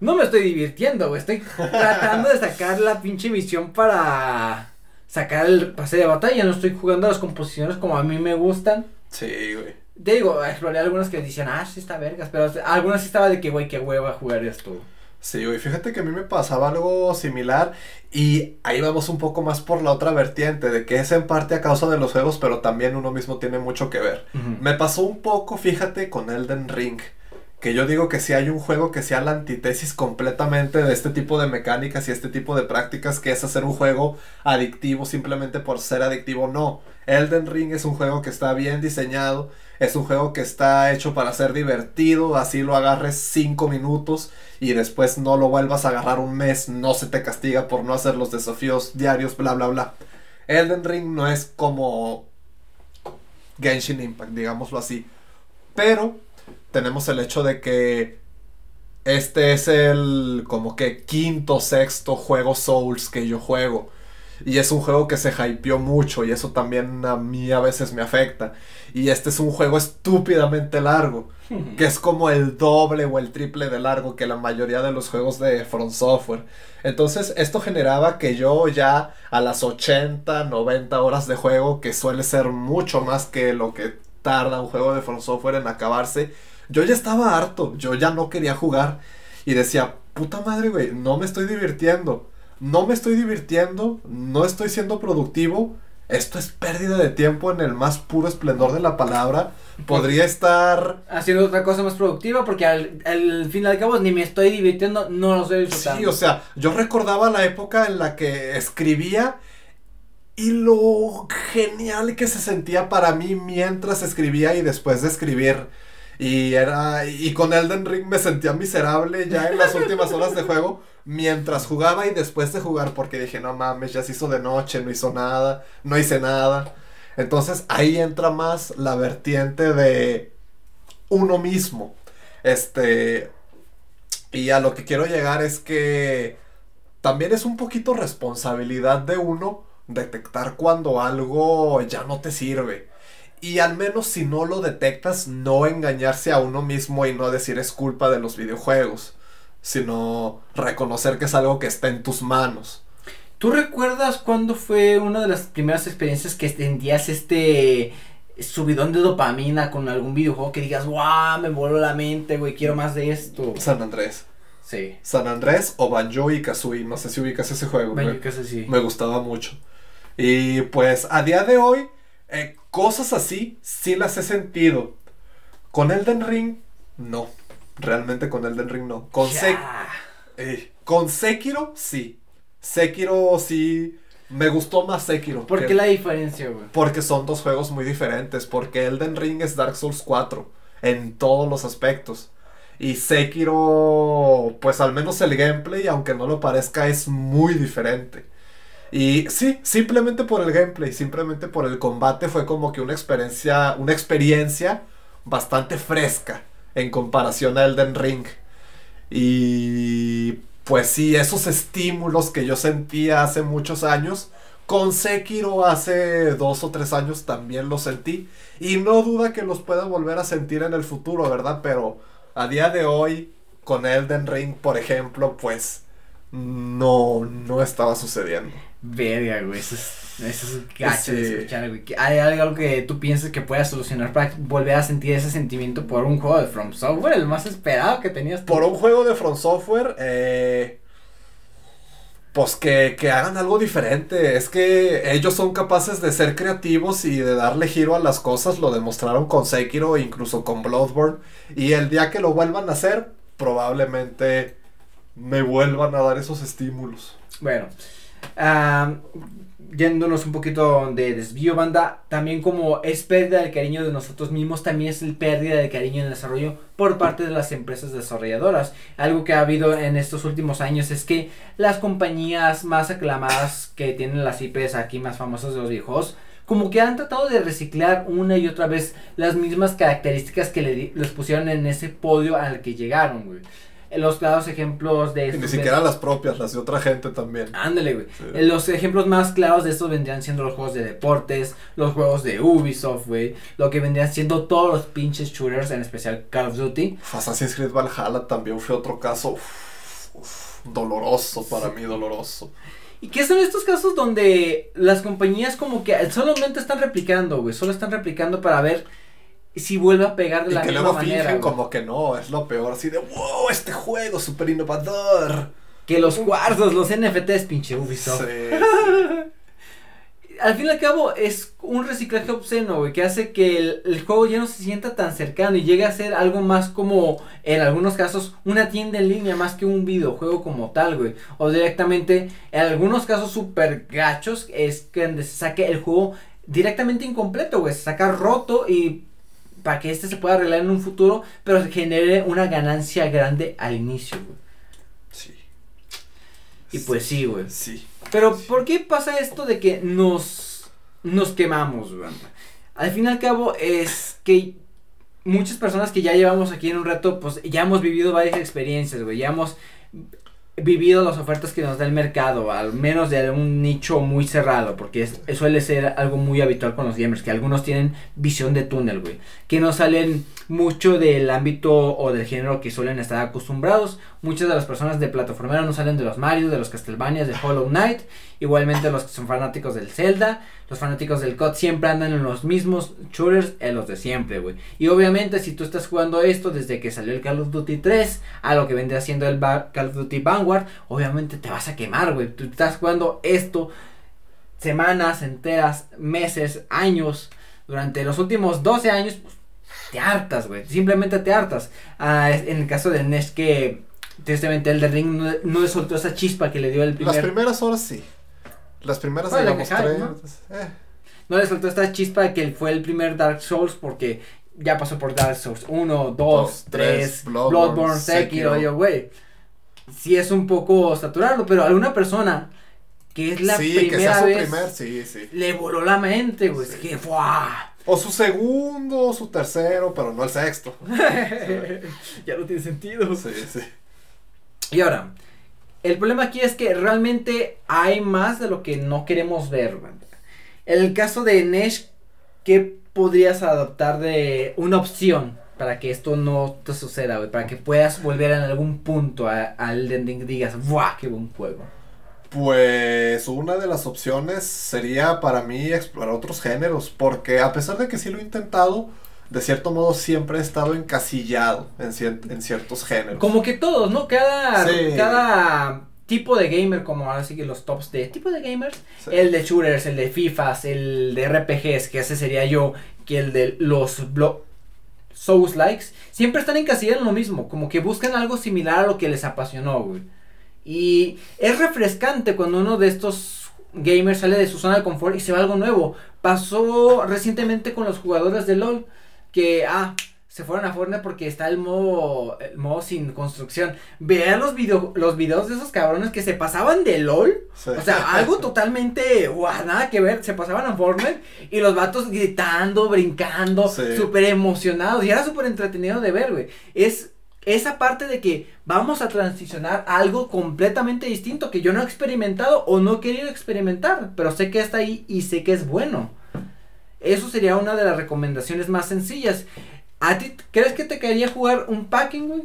no me estoy divirtiendo, güey, estoy tratando de sacar la pinche misión para sacar el pase de batalla, no estoy jugando a las composiciones como a mí me gustan. Sí, güey. Te digo, exploré algunas que decían, ah, sí está vergas, pero algunas sí estaba de que, güey, qué hueva jugar esto. Sí, güey, fíjate que a mí me pasaba algo similar y ahí vamos un poco más por la otra vertiente, de que es en parte a causa de los juegos, pero también uno mismo tiene mucho que ver. Me pasó un poco, fíjate, con Elden Ring, que yo digo que si hay un juego que sea la antítesis completamente de este tipo de mecánicas y este tipo de prácticas, que es hacer un juego adictivo simplemente por ser adictivo, no. Elden Ring es un juego que está bien diseñado, es un juego que está hecho para ser divertido, así lo agarres 5 minutos y después no lo vuelvas a agarrar un mes, no se te castiga por no hacer los desafíos diarios, bla, bla, bla. Elden Ring no es como Genshin Impact, digámoslo así. Pero tenemos el hecho de que este es el como que quinto, sexto juego Souls que yo juego. Y es un juego que se hypeó mucho y eso también a mí a veces me afecta. Y este es un juego estúpidamente largo, que es como el doble o el triple de largo que la mayoría de los juegos de Front Software. Entonces esto generaba que yo ya a las 80, 90 horas de juego, que suele ser mucho más que lo que tarda un juego de Front Software en acabarse, yo ya estaba harto, yo ya no quería jugar y decía, puta madre, güey, no me estoy divirtiendo no me estoy divirtiendo, no estoy siendo productivo, esto es pérdida de tiempo en el más puro esplendor de la palabra. Podría estar haciendo otra cosa más productiva porque al, al fin y al cabo ni me estoy divirtiendo, no lo estoy disfrutando. Sí, o sea, yo recordaba la época en la que escribía y lo genial que se sentía para mí mientras escribía y después de escribir. Y era y con Elden Ring me sentía miserable ya en las últimas horas de juego mientras jugaba y después de jugar porque dije, no mames, ya se hizo de noche, no hizo nada, no hice nada. Entonces ahí entra más la vertiente de uno mismo. Este, y a lo que quiero llegar es que también es un poquito responsabilidad de uno detectar cuando algo ya no te sirve. Y al menos si no lo detectas, no engañarse a uno mismo y no decir es culpa de los videojuegos sino reconocer que es algo que está en tus manos. ¿Tú recuerdas cuándo fue una de las primeras experiencias que tendías este subidón de dopamina con algún videojuego que digas, wow, me voló la mente, güey, quiero más de esto? San Andrés. Sí. San Andrés o Banjo y Kazooie, no sé si ubicas ese juego. Banjo y Kazooie, sí. Me gustaba mucho. Y pues a día de hoy, eh, cosas así sí las he sentido. Con Elden Ring, no. Realmente con Elden Ring no. Con, eh, con Sekiro, sí. Sekiro sí. Me gustó más Sekiro. ¿Por qué la diferencia, güey? Porque son dos juegos muy diferentes. Porque Elden Ring es Dark Souls 4. En todos los aspectos. Y Sekiro, pues al menos el gameplay, aunque no lo parezca, es muy diferente. Y sí, simplemente por el gameplay, simplemente por el combate fue como que una experiencia, una experiencia bastante fresca en comparación a Elden Ring. Y pues sí, esos estímulos que yo sentía hace muchos años, con Sekiro hace dos o tres años también los sentí. Y no duda que los pueda volver a sentir en el futuro, ¿verdad? Pero a día de hoy, con Elden Ring, por ejemplo, pues no, no estaba sucediendo. Verga, güey, eso es, eso es gacho de escuchar, güey. ¿Hay algo que tú pienses que puedas solucionar para volver a sentir ese sentimiento por un juego de From Software, el más esperado que tenías Por un juego de From Software, eh, pues que, que hagan algo diferente. Es que ellos son capaces de ser creativos y de darle giro a las cosas. Lo demostraron con Sekiro e incluso con Bloodborne. Y el día que lo vuelvan a hacer, probablemente me vuelvan a dar esos estímulos. Bueno, yéndonos un poquito de desvío, banda, también como es pérdida del cariño de nosotros mismos, también es el pérdida de cariño en el desarrollo por parte de las empresas desarrolladoras. Algo que ha habido en estos últimos años es que las compañías más aclamadas que tienen las IPs aquí más famosas de los viejos, como que han tratado de reciclar una y otra vez las mismas características que le, les pusieron en ese podio al que llegaron, güey los claros ejemplos de... Y ni siquiera las propias, las de otra gente también. Ándale, güey. Los ejemplos más claros de estos vendrían siendo los juegos de deportes, los juegos de Ubisoft, güey. Lo que vendrían siendo todos los pinches shooters, en especial Call of Duty. Assassin's Creed Valhalla también fue otro caso doloroso para mí, doloroso. ¿Y qué son estos casos donde las compañías como que solamente están replicando, güey? Solo están replicando para ver si vuelve a pegar de y la que misma luego manera. güey. como que no, es lo peor, así de wow, este juego súper innovador. Que los cuarzos, los NFTs, pinche Ubisoft. sí. Al fin y al cabo es un reciclaje obsceno, güey, que hace que el, el juego ya no se sienta tan cercano y llegue a ser algo más como, en algunos casos, una tienda en línea más que un videojuego como tal, güey. O directamente, en algunos casos super gachos, es que se saque el juego directamente incompleto, güey. Se saca roto y para que este se pueda arreglar en un futuro, pero genere una ganancia grande al inicio, güey. Sí. Y pues sí, güey. Sí. Pero ¿por qué pasa esto de que nos nos quemamos, güey? Al fin y al cabo es que muchas personas que ya llevamos aquí en un rato, pues ya hemos vivido varias experiencias, güey. Ya hemos vivido las ofertas que nos da el mercado, al menos de un nicho muy cerrado, porque suele ser algo muy habitual con los gamers, que algunos tienen visión de túnel, güey, que no salen mucho del ámbito o del género que suelen estar acostumbrados. Muchas de las personas de plataformero no salen de los Mario, de los Castlevania, de Hollow Knight, igualmente los que son fanáticos del Zelda, los fanáticos del COD siempre andan en los mismos shooters, en los de siempre, güey. Y obviamente si tú estás jugando esto desde que salió el Call of Duty 3 a lo que vendría siendo el Call of Duty Vanguard, obviamente te vas a quemar, güey. Tú estás jugando esto semanas enteras, meses, años, durante los últimos 12 años, pues, te hartas, güey. Simplemente te hartas. Ah, en el caso de Nes que tristemente el de Ring no, no le soltó esa chispa que le dio el primer Las primeras horas sí. Las primeras, digamos, tres. ¿no? eh, No le soltó esta chispa que fue el primer Dark Souls porque ya pasó por Dark Souls 1, 2, Dos, 3, tres, Bloodborne, Bloodborne, Sekiro, yo, güey. Sí es un poco saturarlo, pero alguna persona que es la sí, que primera su vez primer, sí, sí. le voló la mente, güey. Sí. Que, ¡buah! O su segundo, o su tercero, pero no el sexto. ya no tiene sentido. Sí, sí. Y ahora, el problema aquí es que realmente hay más de lo que no queremos ver. En el caso de Nesh, ¿qué podrías adoptar de una opción para que esto no te suceda? Para que puedas volver en algún punto al ending y digas, ¡buah! ¡Qué buen juego! Pues una de las opciones sería para mí explorar otros géneros, porque a pesar de que sí lo he intentado, de cierto modo siempre he estado encasillado en, cier- en ciertos géneros. Como que todos, ¿no? Cada, Sí. cada tipo de gamer, como ahora sí que los tops de tipo de gamers, Sí. el de shooters, el de FIFAs, el de RPGs, que ese sería yo, que el de los blo- Souls likes, siempre están encasillados en lo mismo, como que buscan algo similar a lo que les apasionó, güey. Y es refrescante cuando uno de estos gamers sale de su zona de confort y se va a algo nuevo. Pasó recientemente con los jugadores de LOL, que, ah, se fueron a Fortnite porque está el modo, el modo sin construcción. Vean los, video, los videos de esos cabrones que se pasaban de LOL. Sí. O sea, algo totalmente, guau, nada que ver. Se pasaban a Fortnite y los vatos gritando, brincando, Sí. súper emocionados. Y era súper entretenido de ver, güey. Es esa parte de que vamos a transicionar a algo completamente distinto que yo no he experimentado o no he querido experimentar. Pero sé que está ahí y sé que es bueno. Eso sería una de las recomendaciones más sencillas. ¿A ti crees que te quedaría jugar un packing, güey?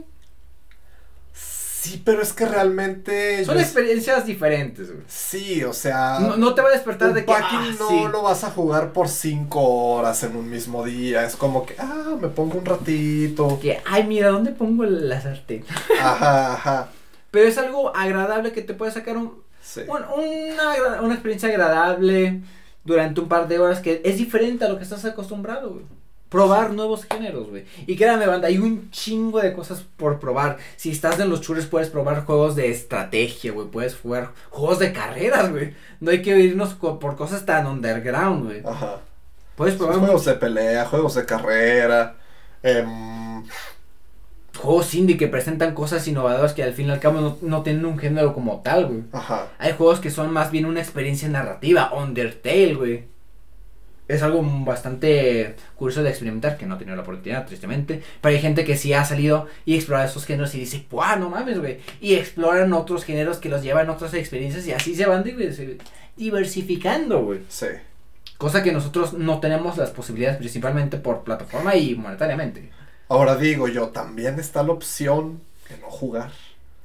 Sí, pero es que realmente... Son experiencias diferentes, güey. Sí, o sea... No, no te va a despertar un de que. packing ah, no sí. lo vas a jugar por cinco horas en un mismo día. Es como que, ah, me pongo un ratito. Que, ay, mira, ¿dónde pongo la sartén? Ajá, ajá. Pero es algo agradable que te puede sacar un. Sí. Un- una, agra- una experiencia agradable durante un par de horas que es diferente a lo que estás acostumbrado, güey. Probar nuevos géneros, güey. Y créanme, banda, hay un chingo de cosas por probar. Si estás en los chures, puedes probar juegos de estrategia, güey. Puedes jugar juegos de carreras, güey. No hay que irnos co- por cosas tan underground, güey. Ajá. Puedes probar juegos de pelea, juegos de carrera. em, juegos indie que presentan cosas innovadoras que al fin y al cabo no, no tienen un género como tal, güey. ajá. Hay juegos que son más bien una experiencia narrativa. Undertale, güey. Es algo bastante curioso de experimentar, que no he tenido la oportunidad, tristemente. Pero hay gente que sí ha salido y explora esos géneros y dice, ¡buah, no mames, güey! Y exploran otros géneros que los llevan a otras experiencias y así se van diver- diversificando, güey. Sí. Cosa que nosotros no tenemos las posibilidades, principalmente por plataforma y monetariamente. Ahora digo yo, también está la opción de no jugar.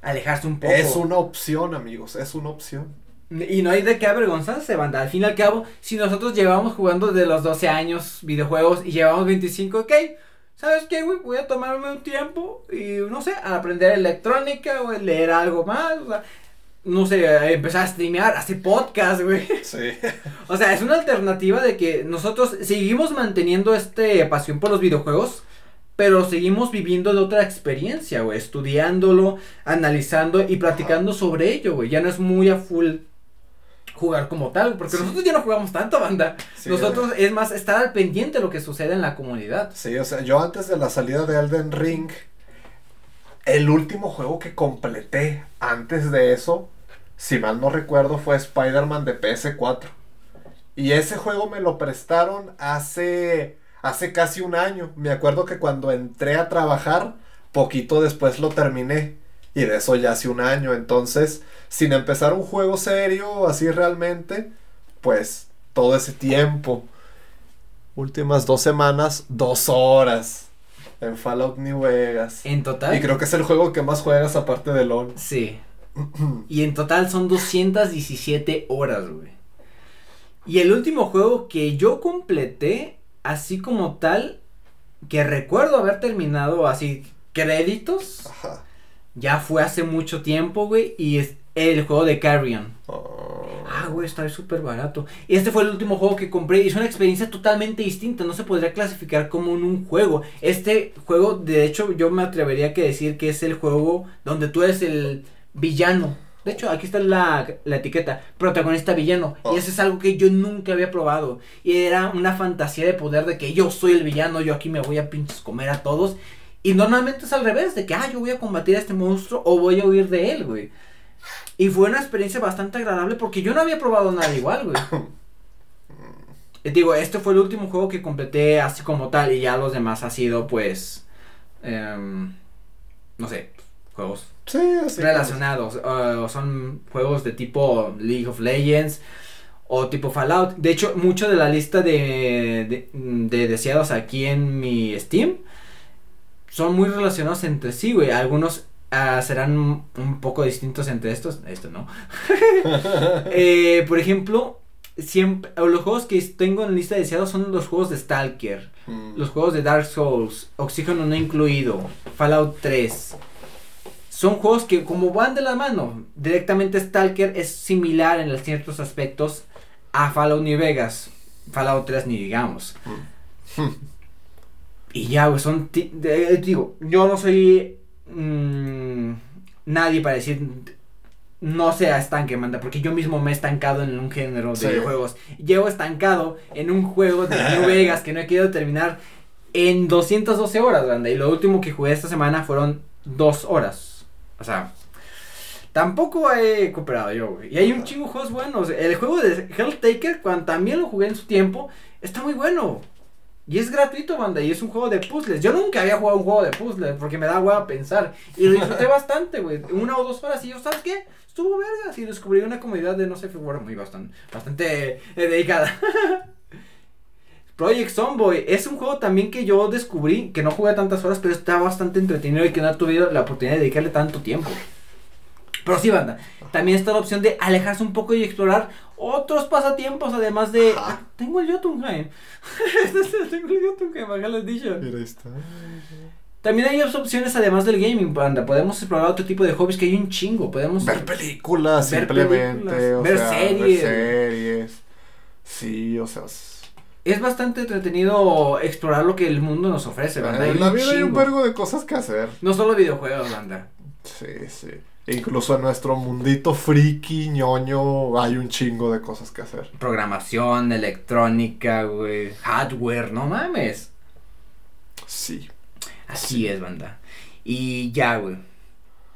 Alejarse un poco. Es una opción, amigos, es una opción. Y no hay de qué avergonzarse, banda. Al fin y al cabo, si nosotros llevamos jugando de los 12 años videojuegos y llevamos 25, ok, ¿sabes qué, güey? Voy a tomarme un tiempo y, no sé, a aprender electrónica o leer algo más, o sea, no sé, empezar a streamear, hacer podcast, güey. Sí. O sea, es una alternativa de que nosotros seguimos manteniendo este pasión por los videojuegos, pero seguimos viviendo de otra experiencia, güey, estudiándolo, analizando y platicando sobre ello, güey. Ya no es muy a full jugar como tal, porque Sí. nosotros ya no jugamos tanto, banda. Sí, nosotros es más estar al pendiente de lo que sucede en la comunidad. Sí, o sea, yo antes de la salida de Elden Ring, el último juego que completé antes de eso, si mal no recuerdo, fue Spider-Man de PS4. Y ese juego me lo prestaron hace, hace casi un año. Me acuerdo que cuando entré a trabajar, poquito después lo terminé. Y de eso ya hace un año. Entonces, sin empezar un juego serio, así realmente, pues todo ese tiempo. Últimas dos semanas, dos horas en Fallout New Vegas. En total. Y creo que es el juego que más juegas aparte de LOL. Sí. Y en total son 217 horas, güey. Y el último juego que yo completé, así como tal, que recuerdo haber terminado así, créditos, Ajá. ya fue hace mucho tiempo, güey, y es el juego de Carrion. Oh. Ah, güey, está súper barato. Y este fue el último juego que compré y es una experiencia totalmente distinta. No se podría clasificar como en un juego. Este juego, de hecho, yo me atrevería que decir que es el juego donde tú eres el villano. De hecho, aquí está la, la etiqueta, protagonista villano. Oh. Y eso es algo que yo nunca había probado. Y era una fantasía de poder de que yo soy el villano, yo aquí me voy a pinches comer a todos. Y normalmente es al revés, de que, ah, yo voy a combatir a este monstruo o voy a huir de él, güey. Y fue una experiencia bastante agradable porque yo no había probado nada igual, güey. Digo, este fue el último juego que completé así como tal y ya los demás ha sido pues, em, no sé, juegos Sí, así. relacionados. uh, o son juegos de tipo League of Legends o tipo Fallout. De hecho, mucho de la lista de, de, de deseados aquí en mi Steam son muy relacionados entre sí, güey. Algunos ah, serán un poco distintos entre estos. Esto no. Eh, por ejemplo, siempre, los juegos que tengo en lista de deseados son los juegos de Stalker. Mm. Los juegos de Dark Souls, Oxígeno no incluido, Fallout 3. Son juegos que como van de la mano, directamente Stalker es similar en ciertos aspectos a Fallout New Vegas. Fallout 3 ni digamos. Y ya, güey, son... de- digo, yo no soy mm, nadie para decir... No sea estanque, manda, porque yo mismo me he estancado en un género de videojuegos. Llevo estancado en un juego de New Vegas que no he querido terminar en 212 horas, banda. Y lo último que jugué esta semana fueron dos horas. O sea, tampoco he cooperado yo, güey. Y hay un chingo de juegos buenos. El juego de Helltaker, cuando también lo jugué en su tiempo, está muy bueno. Y es gratuito, banda, y es un juego de puzzles. Yo nunca había jugado un juego de puzzles porque me da hueva pensar. Y lo disfruté bastante, güey. Una o dos horas y yo, ¿sabes qué? Estuvo vergas y descubrí una comunidad de no sé, figura muy bastante, bastante eh, dedicada. Project Zomboy es un juego también que yo descubrí, que no jugué tantas horas, pero está bastante entretenido y que no tuve la oportunidad de dedicarle tanto tiempo. Pero sí, banda, también está la opción de alejarse un poco y explorar otros pasatiempos, además de... Ah, tengo el Jotunheim. tengo el Jotunheim, acá lo he dicho. Está. También hay otras opciones además del gaming, banda. Podemos explorar otro tipo de hobbies que hay un chingo. Podemos Ver películas, Ver simplemente. películas, o ver sea, series. Ver series. Sí, o sea. Es bastante entretenido explorar lo que el mundo nos ofrece, banda. Hay En la vida hay un vergo de cosas que hacer. No solo videojuegos, banda. Sí, sí. Incluso en nuestro mundito friki, ñoño, hay un chingo de cosas que hacer. Programación, electrónica, güey. Hardware, no mames. Sí. Así es, banda. Y ya, güey.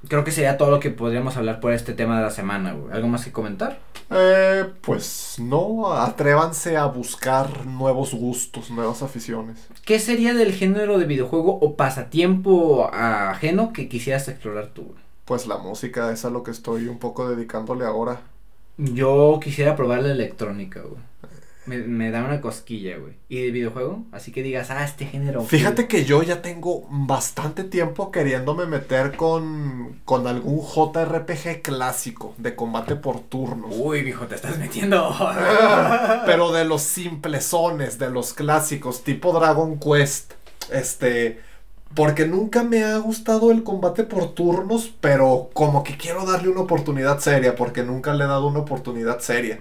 Creo que sería todo lo que podríamos hablar por este tema de la semana, güey. ¿Algo más que comentar? Eh, pues no, atrévanse a buscar nuevos gustos, nuevas aficiones. ¿Qué sería del género de videojuego o pasatiempo ajeno que quisieras explorar tú? Pues la música es a lo que estoy un poco dedicándole ahora. Yo quisiera probar la electrónica, güey. Me, me da una cosquilla, güey. ¿Y de videojuego? Así que digas, ah, este género. Fíjate que yo ya tengo bastante tiempo queriéndome meter con, con algún JRPG clásico de combate por turnos. Uy, viejo, te estás metiendo. Pero de los simplezones, de los clásicos, tipo Dragon Quest. Este. Porque nunca me ha gustado el combate por turnos, pero como que quiero darle una oportunidad seria, porque nunca le he dado una oportunidad seria.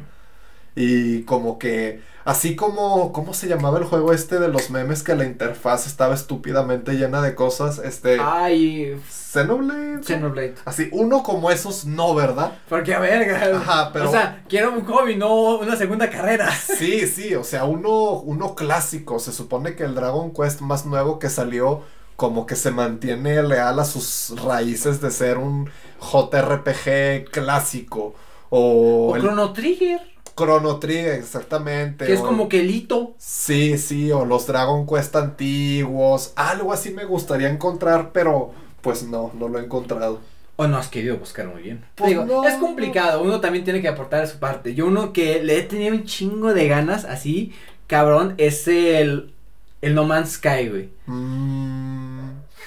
Y como que, así como, ¿cómo se llamaba el juego este de los memes que la interfaz estaba estúpidamente llena de cosas? Este, Ay, Xenoblade. Xenoblade. Así, uno como esos, no, ¿verdad? Porque a verga. Ajá, pero- O sea, quiero un hobby, no una segunda carrera. Sí, sí, o sea, uno, uno clásico. Se supone que el Dragon Quest más nuevo que salió, como que se mantiene leal a sus raíces de ser un JRPG clásico. O, O el Chrono Trigger. Chrono Trigger, exactamente. Que es o- como que el hito. Sí, sí, o los Dragon Quest antiguos. Algo así me gustaría encontrar, pero pues no, no lo he encontrado. O no has querido buscar muy bien. Pues Digo, no, es complicado, uno también tiene que aportar su parte. Yo uno que le he tenido un chingo de ganas, así, cabrón, es el, el No Man's Sky, güey. Mm,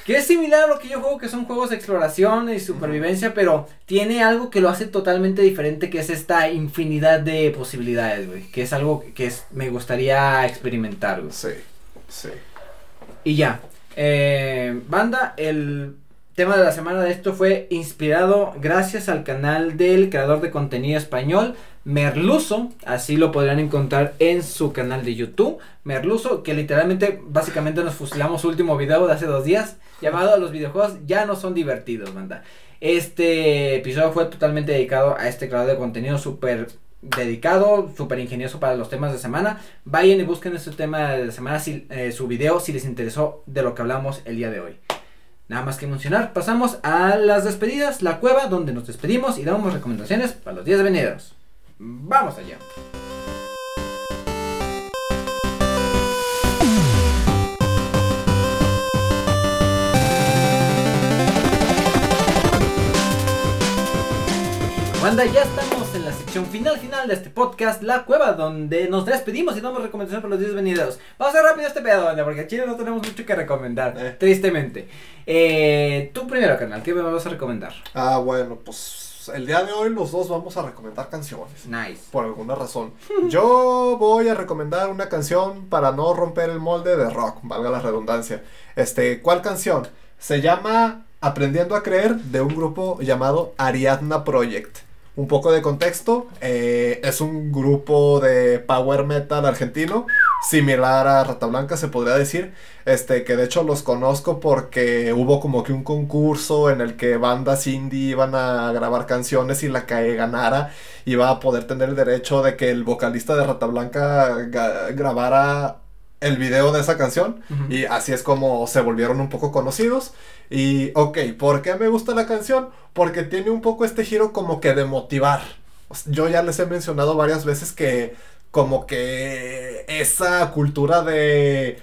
Que es similar a lo que yo juego, que son juegos de exploración y supervivencia, pero tiene algo que lo hace totalmente diferente, que es esta infinidad de posibilidades, güey. Que es algo que es, me gustaría experimentar, güey. sí, sí. Y ya. Eh, banda, el tema de la semana de esto fue inspirado gracias al canal del creador de contenido español, Merluzo. Así lo podrán encontrar en su canal de YouTube. Merluzo, que literalmente, básicamente nos fusilamos su último video de hace dos días, llamado Los videojuegos ya no son divertidos, banda. Este episodio fue totalmente dedicado a este creador de contenido súper dedicado, súper ingenioso para los temas de semana. Vayan y busquen ese tema de semana, si, eh, su video, si les interesó de lo que hablamos el día de hoy. Nada más que mencionar, pasamos a las despedidas, la cueva, donde nos despedimos y damos recomendaciones para los días venideros. Vamos allá. Banda, ya estamos en la sección final final de este podcast, La Cueva, donde nos despedimos y damos recomendaciones para los días venideros. Vamos a hacer rápido este pedo, banda, porque a Chile no tenemos mucho que recomendar, Eh. tristemente. Eh, tú primero, carnal, ¿qué me vas a recomendar? Ah, bueno, pues el día de hoy los dos vamos a recomendar canciones. Nice. Por alguna razón. Yo voy a recomendar una canción para no romper el molde de rock, valga la redundancia. Este, ¿cuál canción? Se llama Aprendiendo a Creer de un grupo llamado Ariadna Project. Un poco de contexto, eh, es un grupo de power metal argentino, similar a Rata Blanca se podría decir, este que de hecho los conozco porque hubo como que un concurso en el que bandas indie iban a grabar canciones y la que ganara iba a poder tener el derecho de que el vocalista de Rata Blanca grabara el video de esa canción. Y así es como se volvieron un poco conocidos. Y ok, ¿por qué me gusta la canción? Porque tiene un poco este giro como que de motivar. Yo ya les he mencionado varias veces que como que esa cultura de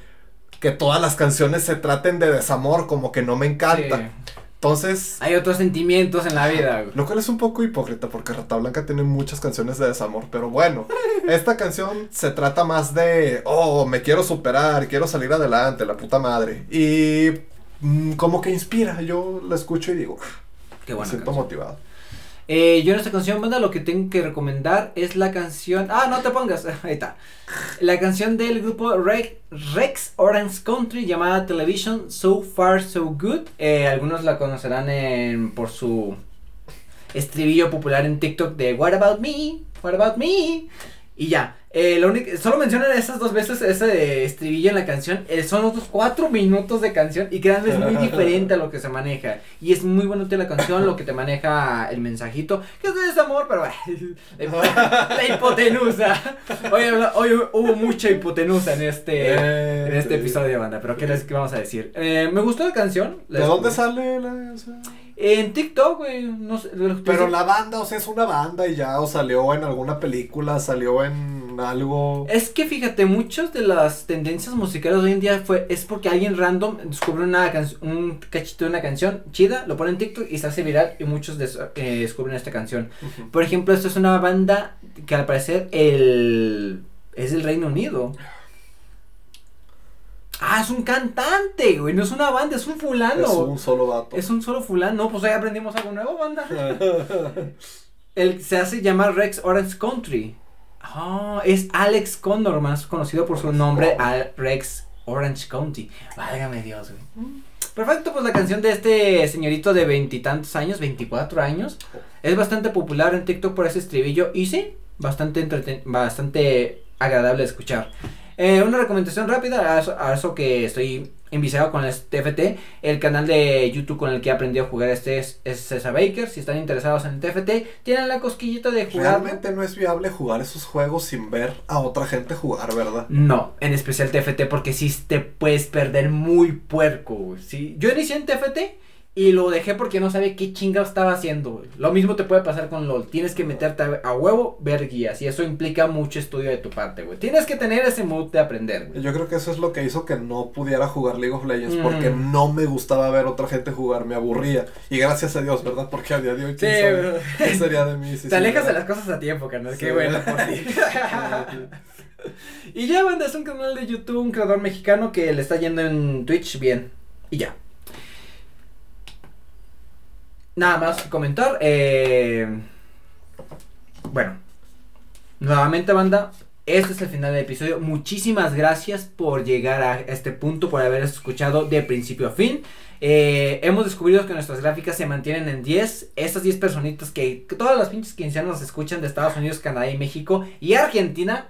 que todas las canciones se traten de desamor como que no me encanta. Sí. Entonces, Hay otros sentimientos en la vida. güey. lo cual es un poco hipócrita porque Rata Blanca tiene muchas canciones de desamor, pero bueno, esta canción se trata más de, oh, me quiero superar, quiero salir adelante, la puta madre. Y mm, como que inspira, yo la escucho y digo, Qué me buena siento canción. motivado. Eh, yo en esta canción, banda, lo que tengo que recomendar es la canción. Ah, no te pongas. Ahí está. La canción del grupo Rex, Orange Country llamada Television So Far So Good. Eh, algunos la conocerán en, por su estribillo popular en TikTok de What About Me? What About Me? Y ya. Eh, lo único, solo mencionan esas dos veces ese estribillo en la canción. Eh, son otros cuatro minutos de canción. Y créanme, es muy diferente a lo que se maneja. Y es muy bonito la canción, lo que te maneja el mensajito. Que es amor, pero la hipotenusa. Hoy, hoy, hubo mucha hipotenusa en este, en este episodio de banda. Pero ¿qué les vamos a decir? Eh, me gustó la canción. ¿De dónde sale la en TikTok, güey, no sé. Pero la banda, o sea, es una banda y ya, o salió en alguna película, salió en algo. Es que fíjate, muchas de las tendencias musicales hoy en día fue, es porque alguien random descubre una un cachito de una canción chida, lo pone en TikTok y se hace viral y muchos eh, descubren esta canción. Por ejemplo, esto es una banda que al parecer el, es del Reino Unido. Ah, es un cantante, güey. No es una banda, es un fulano. Es un solo vato. Es un solo fulano. No, pues ahí aprendimos algo nuevo, banda. Él se hace llamar Rex Orange Country. Ah, es Alex Condor, más conocido por su nombre, Rex Orange County. Válgame Dios, güey. Perfecto, pues la canción de este señorito de veintitantos años, 24 años, es bastante popular en TikTok por ese estribillo y sí, bastante, bastante agradable de escuchar. Eh, una recomendación rápida a eso, que estoy enviciado con el TFT. El canal de YouTube con el que he aprendido a jugar este es, César Baker. Si están interesados en el TFT, tienen la cosquillita de jugar. Realmente no es viable jugar esos juegos sin ver a otra gente jugar, ¿verdad? No, en especial TFT porque si te puedes perder muy puerco. ¿sí? Yo inicié en TFT y lo dejé porque no sabía qué chingado estaba haciendo, Lo mismo te puede pasar con LOL. Tienes que meterte a, huevo, ver guías. Y eso implica mucho estudio de tu parte, güey. Tienes que tener ese mood de aprender, güey. Yo creo que eso es lo que hizo que no pudiera jugar League of Legends. Porque mm. no me gustaba ver otra gente jugar. Me aburría. Y gracias a Dios, ¿verdad? Porque a día de hoy, sí, ¿qué sería de mí? te alejas de las cosas a tiempo, carnal. Qué bueno por ti. y ya, banda, es un canal de YouTube, un creador mexicano que le está yendo en Twitch bien. Y ya. Nada más que comentar. Eh, bueno, nuevamente, banda. Este es el final del episodio. Muchísimas gracias por llegar a este punto, por haber escuchado de principio a fin. Eh, hemos descubierto que nuestras gráficas se mantienen en 10. Estas 10 personitas que, todas las pinches quincenas nos escuchan de Estados Unidos, Canadá y México y Argentina.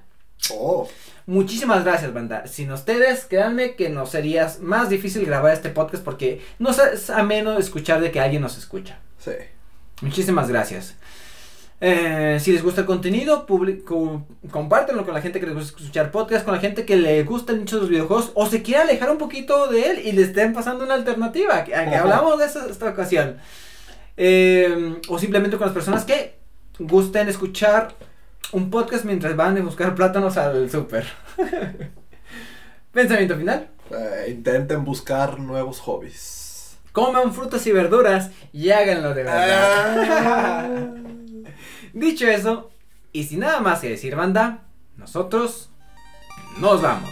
Oh. Muchísimas gracias, banda. Sin ustedes, créanme que nos sería más difícil grabar este podcast porque no es ameno escuchar de que alguien nos escucha. Sí. Muchísimas gracias. Eh, si les gusta el contenido, compártenlo con la gente que les gusta escuchar podcast, con la gente que le gustan mucho los videojuegos o se quiere alejar un poquito de él y le estén pasando una alternativa. Que, hablamos de esta ocasión. Eh, o simplemente con las personas que gusten escuchar un podcast mientras van a buscar plátanos al súper. Pensamiento final. Eh, intenten buscar nuevos hobbies. Coman frutas y verduras y háganlo de verdad. Ah. Dicho eso, y sin nada más que decir, banda, nosotros nos vamos.